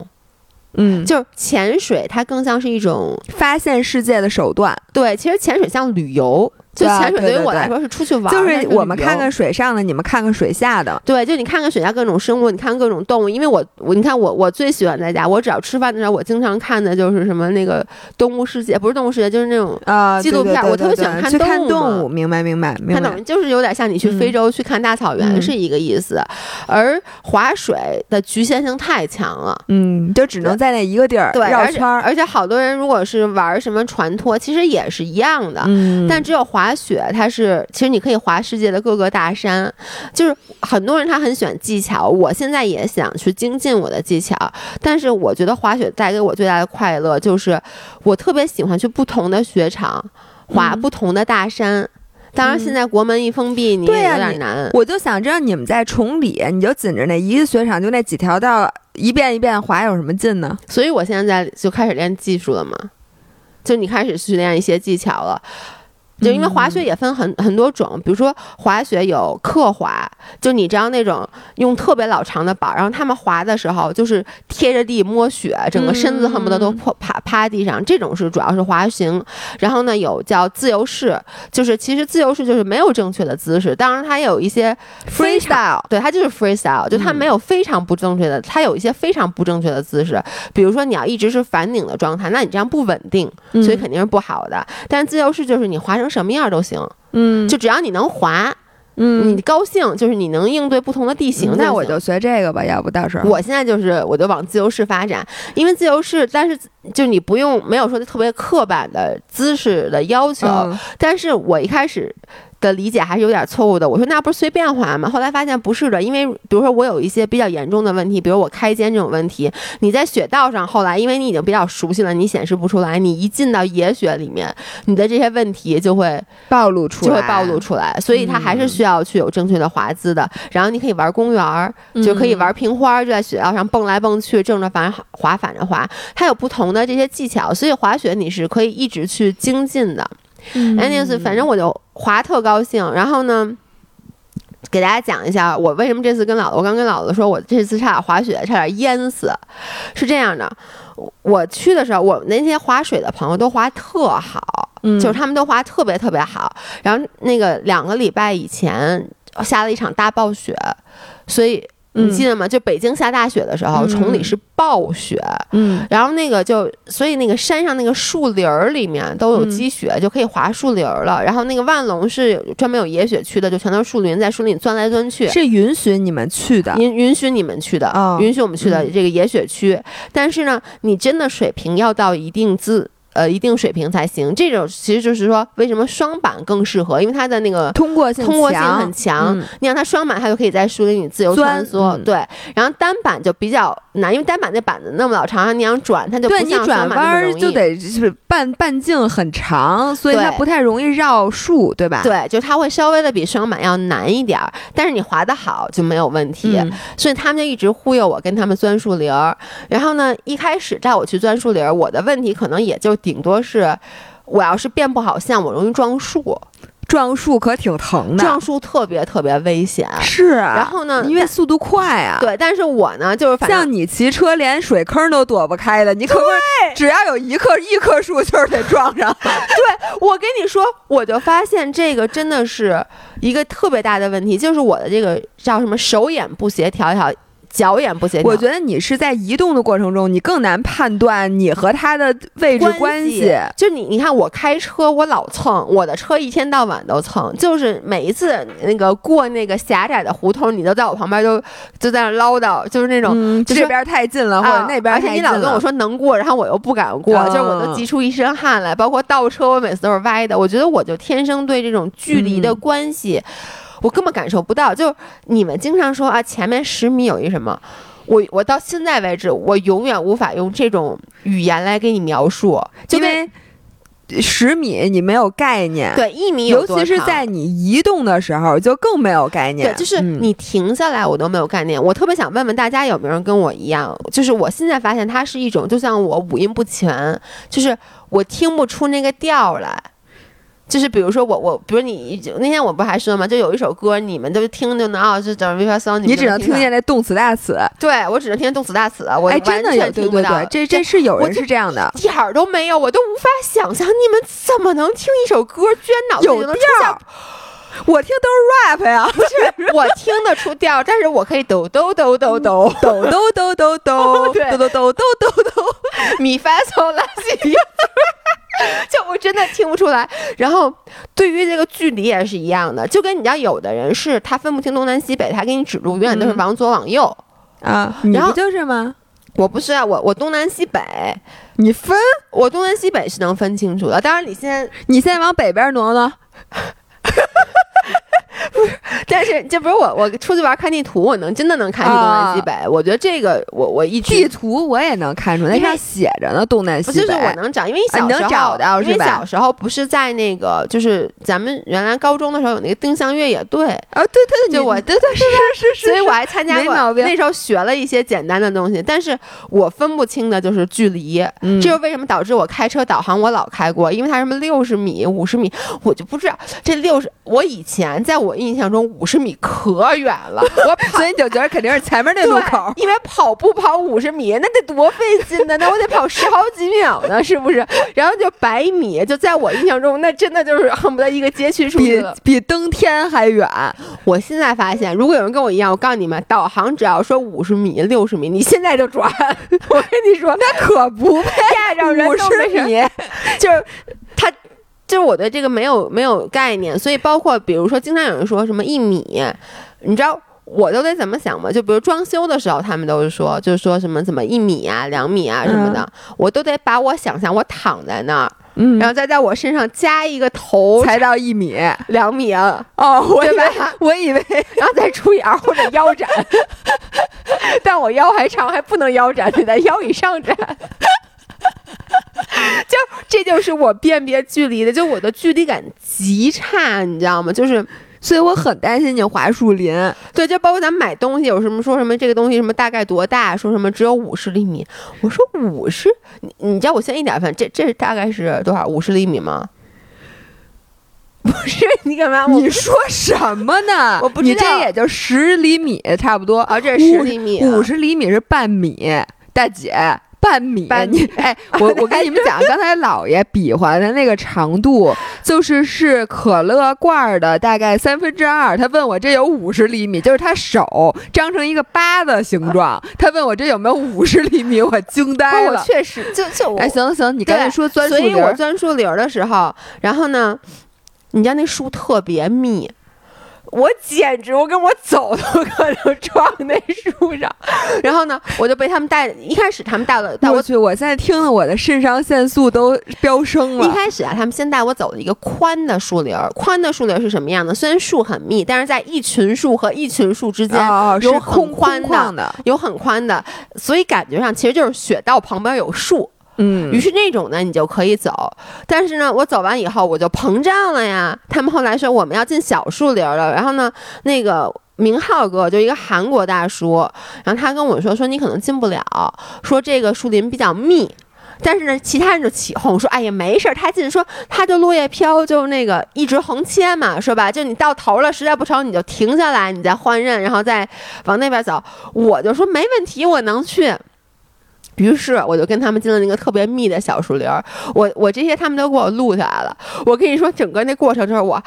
嗯，就是潜水它更像是一种发现世界的手段，对，其实潜水像旅游，就潜水对于我来说是出去玩，就是我们看看水上的，你们看看水下的。对，就你看看水下各种生物，你看各种动物。因为我我你看我我最喜欢在家，我只要吃饭的时候，我经常看的就是什么那个动物世界，不是动物世界，就是那种啊，纪录片我特别喜欢看动物嘛动物，明白明白明白看懂。就是有点像你去非嗯洲去看大草原、嗯是一个意思，而划水的局限性太强了。嗯，就只能在那一个地儿对，而且绕圈儿。而且好多人如果是玩什么船拖，其实也是一样的。嗯，但只有滑雪，它是其实你可以滑世界的各个大山，就是很多人他很喜欢技巧，我现在也想去精进我的技巧，但是我觉得滑雪带给我最大的快乐就是我特别喜欢去不同的雪场滑嗯不同的大山。当然，嗯现在国门一封闭，你也有点难。我就想知道你们在崇礼，你就紧着那一个雪场，就那几条道，一遍一遍滑，有什么劲呢？所以我现在在就开始练技术了嘛，就你开始去练一些技巧了。就因为滑雪也分很很多种，比如说滑雪有刻滑，就你知道那种用特别老长的板儿，然后他们滑的时候就是贴着地摸雪，整个身子恨不得都趴趴趴地上，这种是主要是滑行。然后呢，有叫自由式，就是其实自由式就是没有正确的姿势，当然它也有一些 freestyle，对，它就是 freestyle，就它嗯。没有非常不正确的，它有一些非常不正确的姿势，比如说你要一直是反拧的状态，那你这样不稳定，嗯所以肯定是不好的。但自由式就是你滑成什么样都行，嗯。就只要你能滑，嗯。你高兴，就是你能应对不同的地形行那我就学这个吧，要不到时候。我现在就是我就往自由式发展，因为自由式，但是就你不用没有说特别刻板的姿势的要求，嗯。但是我一开始的理解还是有点错误的。我说那不是随便滑吗？后来发现不是的，因为比如说我有一些比较严重的问题，比如我开肩这种问题，你在雪道上后来因为你已经比较熟悉了，你显示不出来，你一进到野雪里面，你的这些问题就会暴露出来，就会暴露出来，所以它还是需要去有正确的滑姿的。然后你可以玩公园儿，就可以玩平花儿，就在雪道上蹦来蹦去，正着反滑反着滑，它有不同的这些技巧，所以滑雪你是可以一直去精进的。嗯。anyways，反正我就滑特高兴。然后呢，给大家讲一下我为什么这次跟姥姥，我刚跟姥姥说，我这次差点滑雪，差点淹死。是这样的，我我去的时候，我那些滑水的朋友都滑特好，嗯就是他们都滑特别特别好。然后那个两个礼拜以前下了一场大暴雪，所以。你嗯记得吗？就北京下大雪的时候，嗯崇礼是暴雪，嗯然后那个就，所以那个山上那个树林儿里面都有嗯积雪，就可以滑树林儿了。然后那个万隆是有专门有野雪区的，就全都是树林，在树林里钻来钻去。是允许你们去的，允允许你们去的，哦允许我们去的嗯这个野雪区，但是呢，你真的水平要到一定资呃一定水平才行。这种其实就是说，为什么双板更适合？因为它的那个通过性通过性很强，嗯你让它双板，它就可以在树林里自由穿梭。嗯对，然后单板就比较难，因为单板那板子那么老长，你想转，它就不对你像双板转弯儿那么容易。就得是半半径很长，所以它不太容易绕树，对吧？对，就它会稍微的比双板要难一点儿，但是你滑得好就没有问题。嗯所以他们就一直忽悠我跟他们钻树林儿。然后呢，一开始带我去钻树林儿，我的问题可能也就顶多是，我要是变不好相，我容易撞树，撞树可挺疼的，撞树特别特别危险。是啊。然后呢，因为速度快啊，对，但是我呢，就是反正像你骑车连水坑都躲不开的，你可不是只要有一棵一棵树就是得撞上。对我跟你说，我就发现这个真的是一个特别大的问题，就是我的这个叫什么手眼不协调，也好，脚眼不协调。我觉得你是在移动的过程中，你更难判断你和他的位置关系。就你，你看我开车，我老蹭，我的车一天到晚都蹭，就是每一次那个过那个狭窄的胡同，你都在我旁边就就在那唠叨，就是那种。嗯，这边太近了，或者啊那边而且太近了。你老跟我说能过，然后我又不敢过，就是我都嗯急出一身汗来。包括倒车，我每次都是歪的。我觉得我就天生对这种距离的嗯关系，我根本感受不到。就你们经常说啊，前面十米有一什么，我我到现在为止，我永远无法用这种语言来给你描述，就因为十米你没有概念，，对一米有尤其是在你移动的时候就更没有概念。对，就是嗯你停下来，我都没有概念。我特别想问问大家，有没有人跟我一样？就是我现在发现它是一种，就像我五音不全，就是我听不出那个调儿来。就是比如说我我，比如你那天我不还说嘛？就有一首歌，你们都听就能啊，就叫 v i v a song，你只能听听见那动词大词。对我只能听见动词大词，我哎，真的有对对对，这这是有人是这样的，一点儿都没有，我都无法想象你们怎么能听一首歌，居然脑子有调。我听都是 rap 呀，不是我听得出调，但是我可以抖抖抖抖抖抖抖抖抖抖 抖抖抖抖抖抖，米发嗦拉西，就我真的听不出来。然后对于这个距离也是一样的，就跟你知道，有的人是他分不清东南西北，他给你指路永远都是往左往右啊。你不就是吗？我不是啊，我我东南西北，你分我东南西北是能分清楚的。当然，你现在你现在往北边挪挪。不是，但是这不是我，我出去玩看地图，我能真的能看出东南西北。我觉得这个，我我一地图我也能看出，那上写着呢，东南西北。就是我能找，因为小时候找到是吧？小时候不是在那个，就是咱们原来高中的时候有那个定向越野队啊，对对，就我对对是是是，所以我还参加过，那时候学了一些简单的东西，但是我分不清的就是距离，这就为什么导致我开车导航我老开过，因为它什么六十米、五十米，我就不知道这六十，我以前在我印象中五十米可远了，我 所以你就觉得肯定是前面那路口，因为跑步跑五十米那得多费劲呢，那我得跑十好几秒呢，是不是？然后就百米，就在我印象中，那真的就是恨不得一个街区数比比登天还远。我现在发现，如果有人跟我一样，我告诉你们，导航只要说五十米、六十米，你现在就转。我跟你说，那可不配五十米，就是他。就是我对这个没有没有概念，所以包括比如说，经常有人说什么一米，你知道我都得怎么想吗？就比如装修的时候，他们都是说，就是说什么怎么一米啊、两米啊什么的，我都得把我想象我躺在那儿，嗯，然后再在我身上加一个头，才到一米、两米啊。哦，我以为我以为，然后再除以二或者腰斩，但我腰还长，还不能腰斩，得在腰以上斩。就这就是我辨别距离的，就我的距离感极差，你知道吗？就是，所以我很担心你华树林。对，就包括咱们买东西，有什么说什么这个东西什么大概多大，说什么只有五十厘米。我说五十，你你知道我现在一点分，这这大概是多少？五十厘米吗？不是，你干嘛？你说什么呢？我不知道，你这也就十厘米差不多啊，这是十厘米，五十厘米是半米，大姐。半米，你哎，我我跟你们讲，刚才姥爷比划的那个长度，就是是可乐罐的大概三分之二。他问我这有五十厘米，就是他手张成一个八的形状。他问我这有没有五十厘米，我惊呆了。确实，就就哎，行行，你刚才说钻树林，所以我钻树林的时候，然后呢，你家那树特别密。我简直，我跟我走都可能撞那树上，然后呢，我就被他们带。一开始他们带了，带我去。我现在听了我的肾上腺素都飙升了。一开始啊，他们先带我走了一个宽的树林儿。宽的树林是什么样的？虽然树很密，但是在一群树和一群树之间有很宽的，有很宽的，所以感觉上其实就是雪道旁边有树。嗯，于是那种呢，你就可以走。但是呢，我走完以后我就膨胀了呀。他们后来说我们要进小树林了。然后呢，那个明浩哥就一个韩国大叔，然后他跟我说说你可能进不了，说这个树林比较密。但是呢，其他人就起哄说，哎呀，没事儿，他进说他就落叶飘，就那个一直横切嘛，是吧？就你到头了，实在不成你就停下来，你再换刃，然后再往那边走。我就说没问题，我能去。于是我就跟他们进了那个特别密的小树林儿，我我这些他们都给我录下来了。我跟你说，整个那过程就是我啊，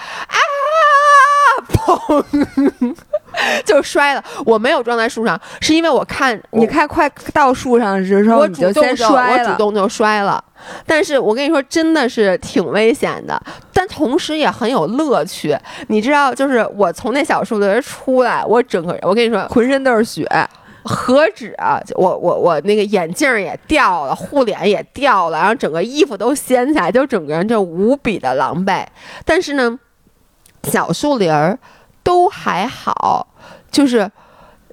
砰，就摔了。我没有撞在树上，是因为我看你看快到树上的时候，我主动就我主动就摔了。但是我跟你说，真的是挺危险的，但同时也很有乐趣。你知道，就是我从那小树林出来，我整个人，我跟你说，浑身都是血。何止啊！我我我那个眼镜也掉了，护脸也掉了，然后整个衣服都掀起来，就整个人就无比的狼狈。但是呢，小树林儿都还好，就是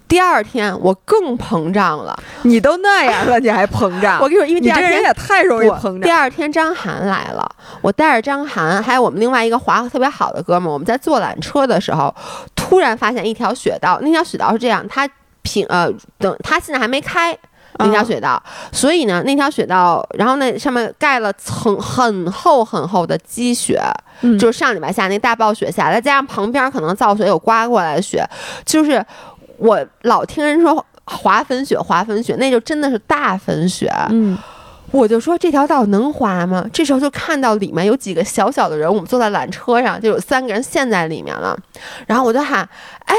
第二天我更膨胀了。你都那样了，你还膨胀？我跟你说，因为第二天也太容易膨胀。第二天张涵来了，我带着张涵，还有我们另外一个滑特别好的哥们儿，我们在坐缆车的时候，突然发现一条雪道。那条雪道是这样，它。平呃，等它现在还没开，那条雪道，所以呢，那条雪道，然后那上面盖了层很厚很厚的积雪，嗯就是上礼拜下那大暴雪下，再加上旁边可能造雪有刮过来的雪，就是我老听人说滑粉雪，滑粉雪，那就真的是大粉雪。嗯我就说这条道能滑吗？这时候就看到里面有几个小小的人，我们坐在缆车上，就有三个人陷在里面了。然后我就喊：“哎，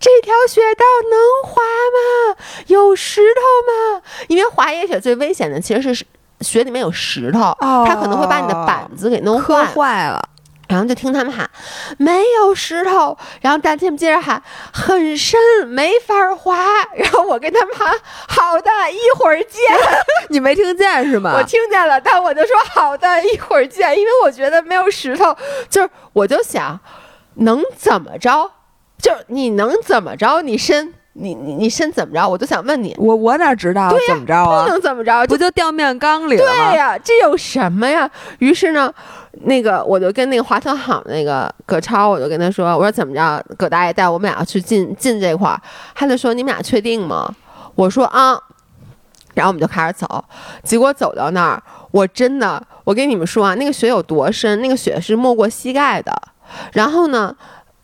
这条雪道能滑吗？有石头吗？”因为滑野雪最危险的其实是雪里面有石头，它可能会把你的板子给弄磕。坏了，然后就听他们喊没有石头，然后大家们接着喊很深，没法滑。然后我跟他们喊好的，一会儿见。你没听见是吗？我听见了，但我就说好的，一会儿见，因为我觉得没有石头，就是我就想能怎么着，就是你能怎么着，你深你你你伸怎么着，我就想问你，我我哪知道怎么着不啊？能怎么着，不就就掉面缸里了吗？对呀、这有什么呀？于是呢，那个我就跟那个华特好那个葛超，我就跟他说，我说怎么着，葛大爷带我们俩去进进这块儿，他就说你们俩确定吗？我说啊。然后我们就开始走，结果走到那儿，我真的，我跟你们说啊，那个雪有多深，那个雪是没过膝盖的。然后呢，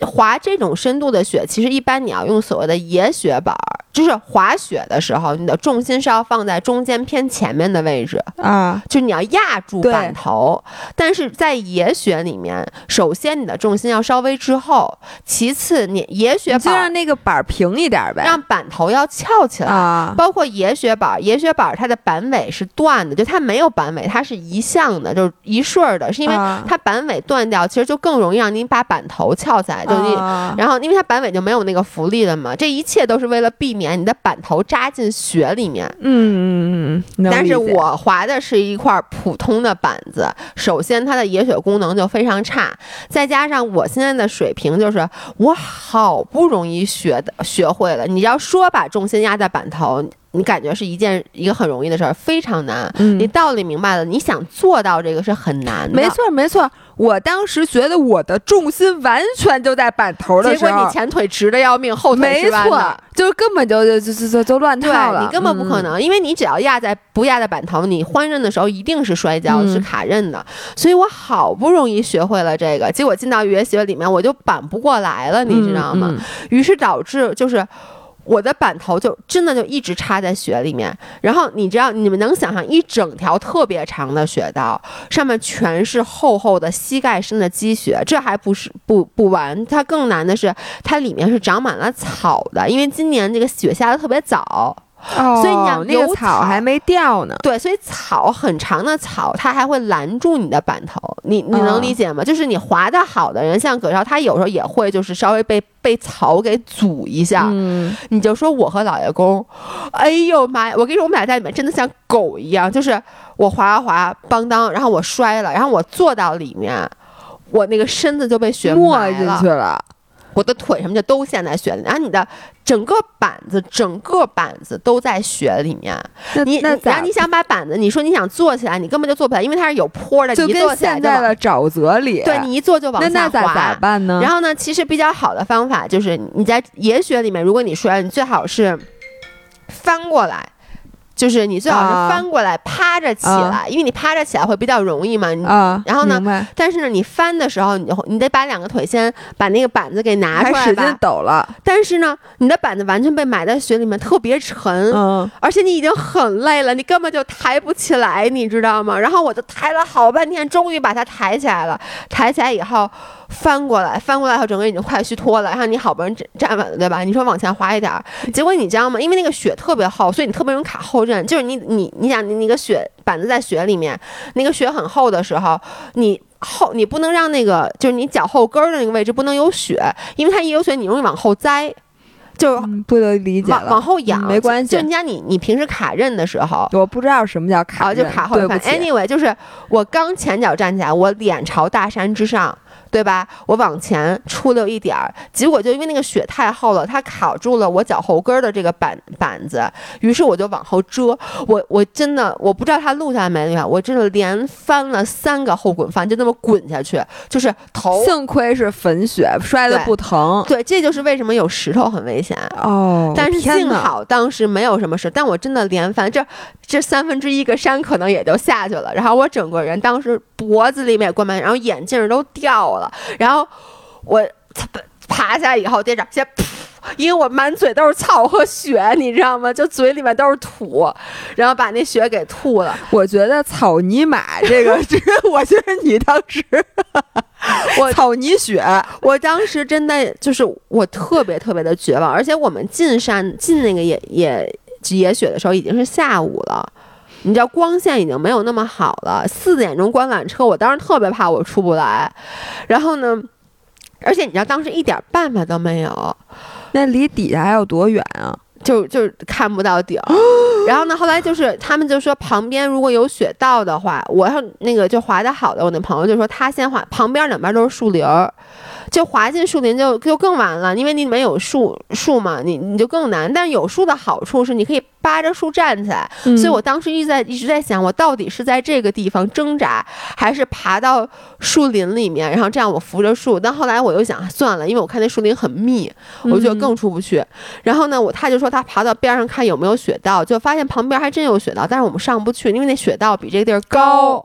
滑这种深度的雪，其实一般你要用所谓的野雪板儿，就是滑雪的时候，你的重心是要放在中间偏前面的位置，啊，就是你要压住板头。但是在野雪里面，首先你的重心要稍微滞后，其次你野雪板就让那个板儿平一点呗。让板头要翘起来。啊，包括野雪板，野雪板它的板尾是断的，就它没有板尾，它是一向的，就是一顺儿的，是因为啊它板尾断掉，其实就更容易让您把板头翘起来，就你。啊然后，因为它板尾就没有那个浮力了嘛，这一切都是为了避免你的板头扎进雪里面。嗯嗯嗯，能但是我滑的是一块普通的板子，首先它的野雪功能就非常差，再加上我现在的水平就是我好不容易学的学会了，你要说把重心压在板头，你感觉是一件一个很容易的事儿，非常难。嗯你道理明白了，你想做到这个是很难的。没错没错，我当时觉得我的重心完全就在板头的结时候，果你前腿直的要命，后腿没错，就根本就就就就就就乱套了，你根本不可嗯。能，因为你只要压在不压在板头，你换刃的时候一定是摔跤，嗯是卡刃的。所以我好不容易学会了这个，结果进到越野雪里面，我就板不过来了，你知道吗？嗯？于是导致就是。我的板头就真的就一直插在雪里面，然后你知道，你们能想象一整条特别长的雪道，上面全是厚厚的膝盖深的积雪，这还不是不不完，它更难的是它里面是长满了草的，因为今年这个雪下的特别早，哦，所以你想那个草草还没掉呢。对，所以草很长的草，它还会拦住你的板头，你你哦能理解吗？就是你滑的好的人，像葛超，他有时候也会就是稍微被被草给阻一下，嗯，你就说我和老爷公，哎呦妈呀！我跟你说，我们俩在里面真的像狗一样，就是我滑啊滑，邦当，然后我摔了，然后我坐到里面，我那个身子就被雪没进去，了。我的腿什么就都陷在雪里，然后你的整个板子，整个板子都在雪里面。你然后你想把板子，你说你想坐起来，你根本就坐不起来，因为它是有坡的，就跟你一坐起来现在的沼泽里，对你一坐就往那下滑。那咋咋办呢？然后呢，其实比较好的方法就是你在野雪里面，如果你摔了，你最好是翻过来。就是你最好啊是翻过来趴着起来，因为你趴着起来会比较容易嘛。啊，然后呢但是呢，你翻的时候，你就你得把两个腿先把那个板子给拿还使劲出来吧。抖了，但是呢，你的板子完全被埋在雪里面，特别沉。嗯，而且你已经很累了，你根本就抬不起来，你知道吗？然后我就抬了好半天，终于把它抬起来了。抬起来以后，翻过来，翻过来以后，整个人已经快虚脱了。然后你好不容易站站稳了，对吧？你说往前滑一点儿，结果你知道吗？因为那个雪特别厚，所以你特别容易卡后刃。就是你你你想，你那个雪板子在雪里面，那个雪很厚的时候，你。后你不能让那个就是你脚后跟儿的那个位置不能有雪，因为它一有雪你容易往后栽，就是嗯不能理解往后仰，嗯没关系就你家你你平时卡刃的时候，我不知道什么叫卡啊，就卡后反对不起，Anyway，就是我刚前脚站起来，我脸朝大山之上，对吧？我往前出溜一点儿，结果就因为那个雪太厚了，它卡住了我脚后跟儿的这个板板子，于是我就往后遮。我我真的我不知道他录下来没有，我真的连翻了三个后滚翻，就那么滚下去，就是头。幸亏是粉雪，摔的不疼。对，这就是为什么有石头很危险哦。但是幸好当时没有什么事，但我真的连翻这这三分之一个山可能也就下去了，然后我整个人当时脖子里面也灌满，然后眼镜儿都掉了，然后我爬下来以后，店长先噗。因为我满嘴都是草和雪，你知道吗？就嘴里面都是土，然后把那雪给吐了。我觉得草泥马这个，这个我觉得你当时，我草泥雪，我当时真的就是我特别特别的绝望，而且我们进山进那个野野野雪的时候已经是下午了，你知道光线已经没有那么好了，四点钟观览车，我当时特别怕我出不来，然后呢，而且你知道当时一点办法都没有，那离底下还有多远啊？就就看不到顶儿。然后呢，后来就是他们就说旁边如果有雪道的话，我要那个就滑得好的，我那朋友就说他先滑，旁边两边都是树林儿，就滑进树林就就更完了，因为你里面有树树嘛，你你就更难。但是有树的好处是你可以扒着树站起来，所以我当时一直在一直在想，我到底是在这个地方挣扎，还是爬到树林里面，然后这样我扶着树。但后来我又想算了，因为我看那树林很密，我觉得更出不去。然后呢，我他就说他爬到边上看有没有雪道，就发现旁边还真有雪道，但是我们上不去，因为那雪道比这个地儿高。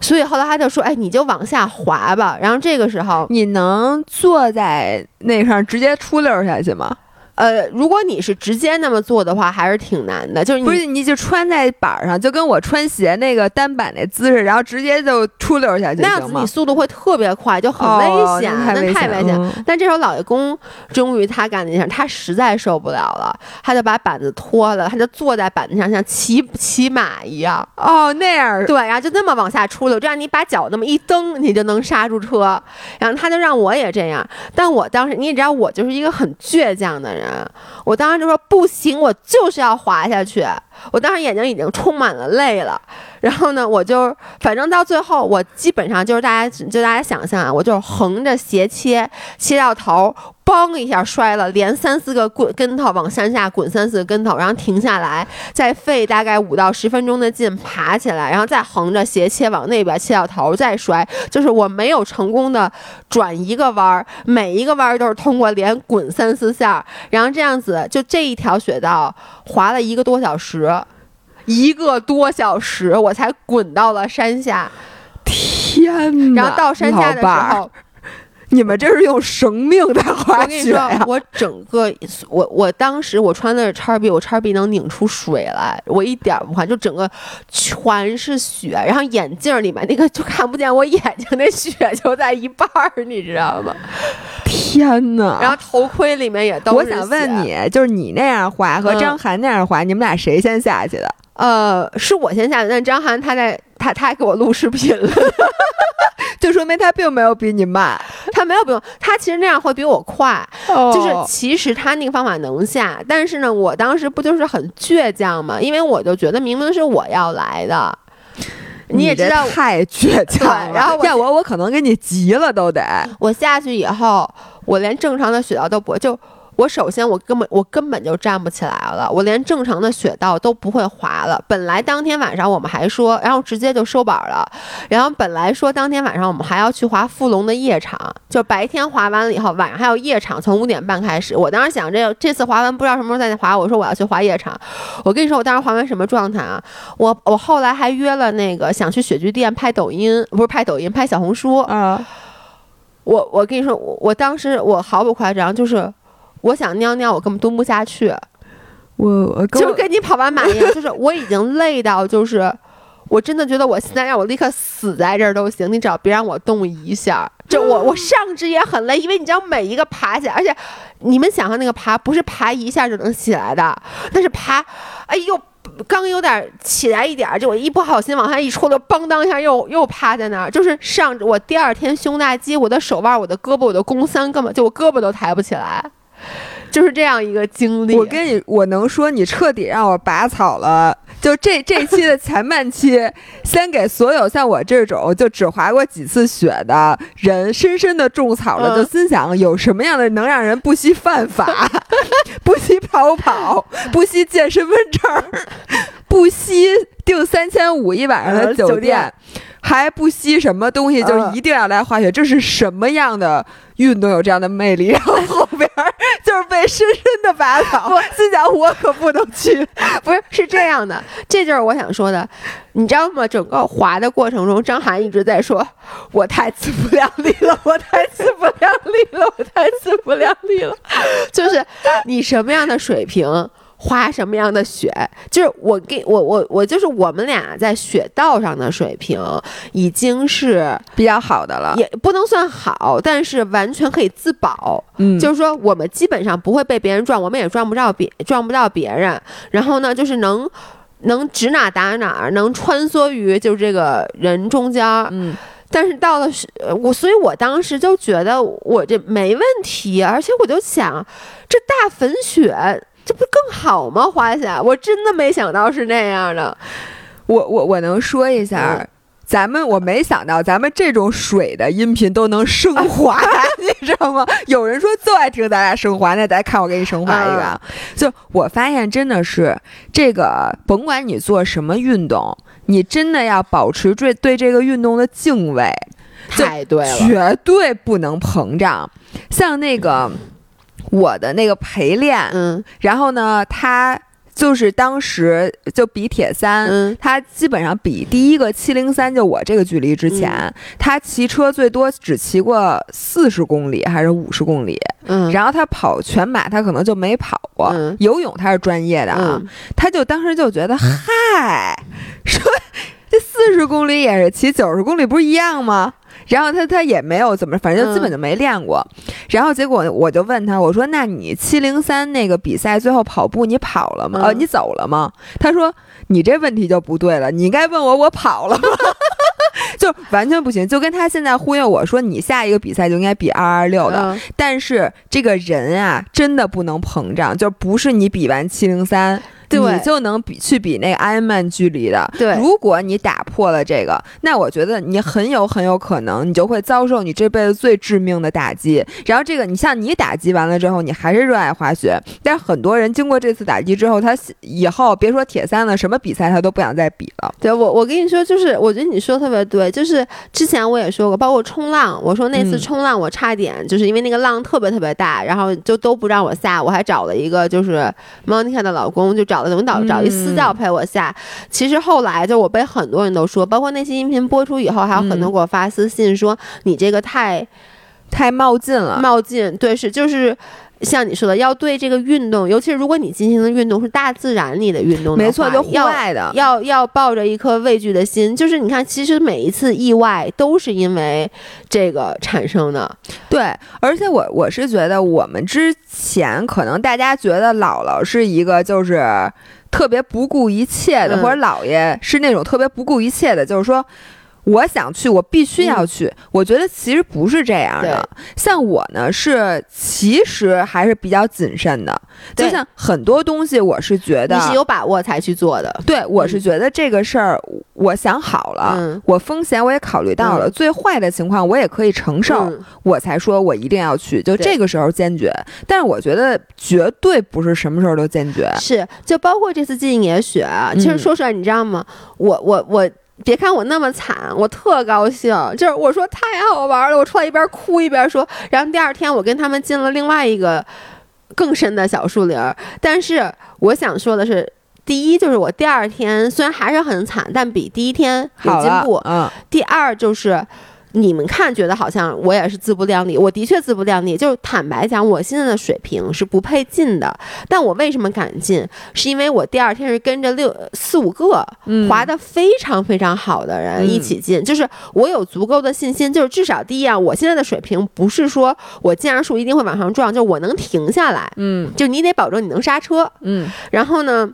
所以后来他就说：“哎，你就往下滑吧。”然后这个时候，你能坐在那上直接出溜下去吗？呃，如果你是直接那么做的话，还是挺难的。就是你不是，你就穿在板上，就跟我穿鞋那个单板那姿势，然后直接就出溜下去，那样子你？速度会特别快，就很危哦险，那太危险。但这时候老爷公终于他干了一件，他实在受不了了，他就把板子脱了，他就坐在板子上像骑骑马一样，哦，那样对，然后就那么往下出溜，这样你把脚那么一蹬，你就能刹住车。然后他就让我也这样，但我当时你也知道，我就是一个很倔强的人，我当时就说不行，我就是要滑下去。我当时眼睛已经充满了泪了，然后呢，我就反正到最后，我基本上就是大家就大家想象啊，我就横着斜切，切到头，嘣一下摔了，连三四个滚跟头往山下滚三四个跟头，然后停下来，再费大概五到十分钟的劲爬起来，然后再横着斜切往那边切到头，再摔，就是我没有成功的转一个弯儿，每一个弯儿都是通过连滚三四下，然后这样子就这一条雪道滑了一个多小时。一个多小时，我才滚到了山下。天哪！然后到山下的时候，你们这是用生命在滑我跟你说雪呀，？我整个我我当时我穿的是叉 B，我叉 B 能拧出水来，我一点儿不怕，就整个全是雪，然后眼镜里面那个就看不见我眼睛，那雪就在一半儿，你知道吗？天哪！然后头盔里面也都是我想问，你，就是你那样滑和嗯张涵那样滑，你们俩谁先下去的？呃，是我先下去，但张涵他在他他还给我录视频了。就说明他并没有比你慢。他没有不用，他其实那样会比我快。哦就是其实他那个方法能下，但是呢，我当时不就是很倔强嘛，因为我就觉得明明是我要来的，你也知道，太倔强了。然后我要我，我可能给你急了都得。我下去以后，我连正常的雪道都不会，就我首先我根本我根本就站不起来了，我连正常的雪道都不会滑了。本来当天晚上我们还说，然后直接就收板了，然后本来说当天晚上我们还要去滑富龙的夜场，就白天滑完了以后，晚上还有夜场，从五点半开始。我当时想这这次滑完不知道什么时候再滑，我说我要去滑夜场。我跟你说，我当时滑完什么状态啊？我我后来还约了那个想去雪具店拍抖音，不是拍抖音，拍小红书。啊，我我跟你说，我我当时我毫不夸张，就是我想尿尿，我根本蹲不下去，我我就跟你跑完马一样，就是我已经累到，就是我真的觉得我现在让我立刻死在这儿都行，你只要别让我动一下。就我我上肢也很累，因为你知道每一个爬起来，而且你们想象那个爬不是爬一下就能起来的，那是爬，哎呦。刚有点起来一点儿，就我一不好心往下一戳，就梆当一下又又趴在那儿。就是上我第二天胸大肌，我的手腕、我的胳膊、我的肱三根本就我胳膊都抬不起来，就是这样一个经历。我跟你，我能说你彻底让我拔草了就这这期的前半期，先给所有像我这种就只滑过几次雪的人深深的种草了，嗯就心想有什么样的能让人不惜犯法、不惜跑跑、不惜借身份证、不惜订三千五一晚上的呃酒酒店。还不惜什么东西，就嗯一定要来滑雪，这是什么样的运动有这样的魅力？然后后边儿 就是被深深的拔草，心想我可不能去。不是是这样的，这就是我想说的，你知道吗？整个滑的过程中，张涵一直在说：“我太自不量力了，我太自不量力了，我太自不量力了。”就是你什么样的水平。滑什么样的雪，就是我给我我我就是我们俩在雪道上的水平已经是比较好的了，也不能算好，但是完全可以自保。嗯就是说我们基本上不会被别人撞，我们也撞不着别撞不到别人。然后呢，就是能能指哪打哪，能穿梭于就是这个人中间儿。嗯，但是到了是呃我，所以我当时就觉得我这没问题，而且我就想，这大粉雪这不更好吗？滑起来，我真的没想到是那样的。我我我能说一下。嗯咱们我没想到，咱们这种水的音频都能升华，你知道吗？有人说就爱听咱俩升华，那咱看我给你升华一个啊。就我发现真的是这个，甭管你做什么运动，你真的要保持对对这个运动的敬畏，就太对了，绝对不能膨胀。像那个我的那个陪练，嗯。然后呢，他就是当时就比铁三，嗯。他基本上比第一个七零三，就我这个距离之前，嗯。他骑车最多只骑过四十公里还是五十公里，嗯，然后他跑全马他可能就没跑过，嗯。游泳他是专业的啊，嗯。他就当时就觉得嗨，说这四十公里也是骑九十公里不是一样吗？然后他他也没有怎么，反正就基本就没练过。然后结果我就问他，我说：“那你七零三那个比赛最后跑步你跑了吗？嗯呃，你走了吗？”他说：“你这问题就不对了，你应该问我我跑了吗？” 就完全不行，就跟他现在忽悠我说你下一个比赛就应该比二二六的，嗯但是这个人啊，真的不能膨胀，就不是你比完七零三，对你就能比去比那个 Ironman 距离的。对如果你打破了这个，那我觉得你很有很有可能，你就会遭受你这辈子最致命的打击。然后这个，你像你打击完了之后，你还是热爱滑雪，但是很多人经过这次打击之后，他以后别说铁三了，什么比赛他都不想再比了。对我，我跟你说，就是我觉得你说的特别对，就是之前我也说过，包括冲浪，我说那次嗯冲浪我差点、就是因为那个浪特别特别大，然后就都不让我下，我还找了一个就是 Monica 的老公，就找了领导找一私教陪我下。其实后来就我被很多人都说，包括那期音频播出以后，还有很多嗯给我发私信说、你这个太太冒进了，冒进，对，是就是。像你说的，要对这个运动，尤其是如果你进行的运动是大自然里的运动的，没错，就户外的。要要抱着一颗畏惧的心，就是你看，其实每一次意外都是因为这个产生的。对，而且我我是觉得，我们之前可能大家觉得姥姥是一个就是特别不顾一切的，嗯或者姥爷是那种特别不顾一切的，就是说。我想去，我必须要去。我觉得其实不是这样的。像我呢，是其实还是比较谨慎的。就像很多东西，我是觉得你是有把握才去做的。对，我是觉得这个事儿，我想好了，嗯我风险我也考虑到了，嗯最坏的情况我也可以承受。嗯我才说我一定要去，就这个时候坚决。但是我觉得绝对不是什么时候都坚决。是，就包括这次进野雪啊，其实嗯说出来，你知道吗？我我我。别看我那么惨，我特高兴。就是我说太好玩了，我出来一边哭一边说。然后第二天我跟他们进了另外一个更深的小树林儿。但是我想说的是，第一就是我第二天虽然还是很惨，但比第一天有进步。嗯，第二就是。你们看，觉得好像我也是自不量力，我的确自不量力。就是坦白讲，我现在的水平是不配进的。但我为什么敢进？是因为我第二天是跟着六四五个嗯滑得非常非常好的人嗯一起进，就是我有足够的信心，就是至少第一啊，我现在的水平不是说我进上数一定会往上撞，就是我能停下来，嗯就你得保证你能刹车。嗯然后呢，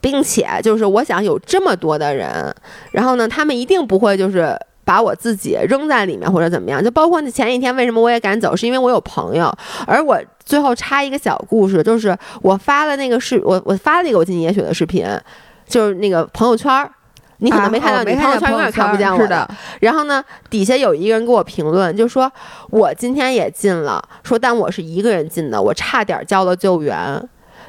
并且就是我想有这么多的人，然后呢，他们一定不会就是。把我自己扔在里面或者怎么样，就包括那前一天为什么我也敢走，是因为我有朋友。而我最后插一个小故事，就是我发了那个视，我我发了一个我进野雪的视频，就是那个朋友圈儿。你可能没看到，啊你朋友圈永远看不见我是的。然后呢，底下有一个人给我评论，就说我今天也进了，说但我是一个人进的，我差点叫了救援。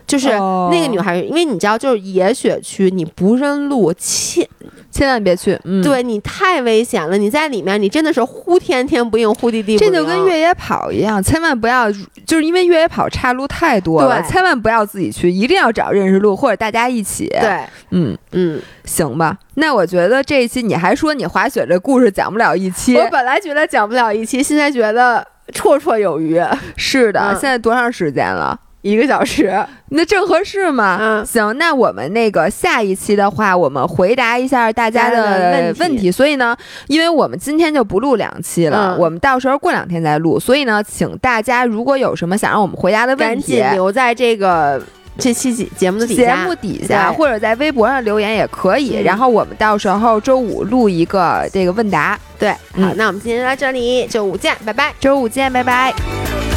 就是哦那个女孩，因为你知道，就是野雪区，你不认路，千千万别去。嗯，，对你太危险了。你在里面，你真的是呼天天不应，呼地地不灵。这就跟越野跑一样，千万不要，就是因为越野跑岔路太多了，对千万不要自己去，一定要找认识路或者大家一起。，对，嗯，嗯，行吧。那我觉得这一期你还说你滑雪这故事讲不了一期，我本来觉得讲不了一期，现在觉得绰绰有余，是的。嗯现在多长时间了？一个小时。那正合适嘛。嗯行，那我们那个下一期的话，我们回答一下大家的的问题问题。所以呢，因为我们今天就不录两期了，嗯我们到时候过两天再录。所以呢，请大家如果有什么想让我们回答的问题赶题紧，留在这个这期节节目的底节下。目底下或者在微博上留言也可以。嗯然后我们到时候周五录一个这个问答，对，好，嗯那我们今天就到这里，周五见，拜拜。周五见，拜拜。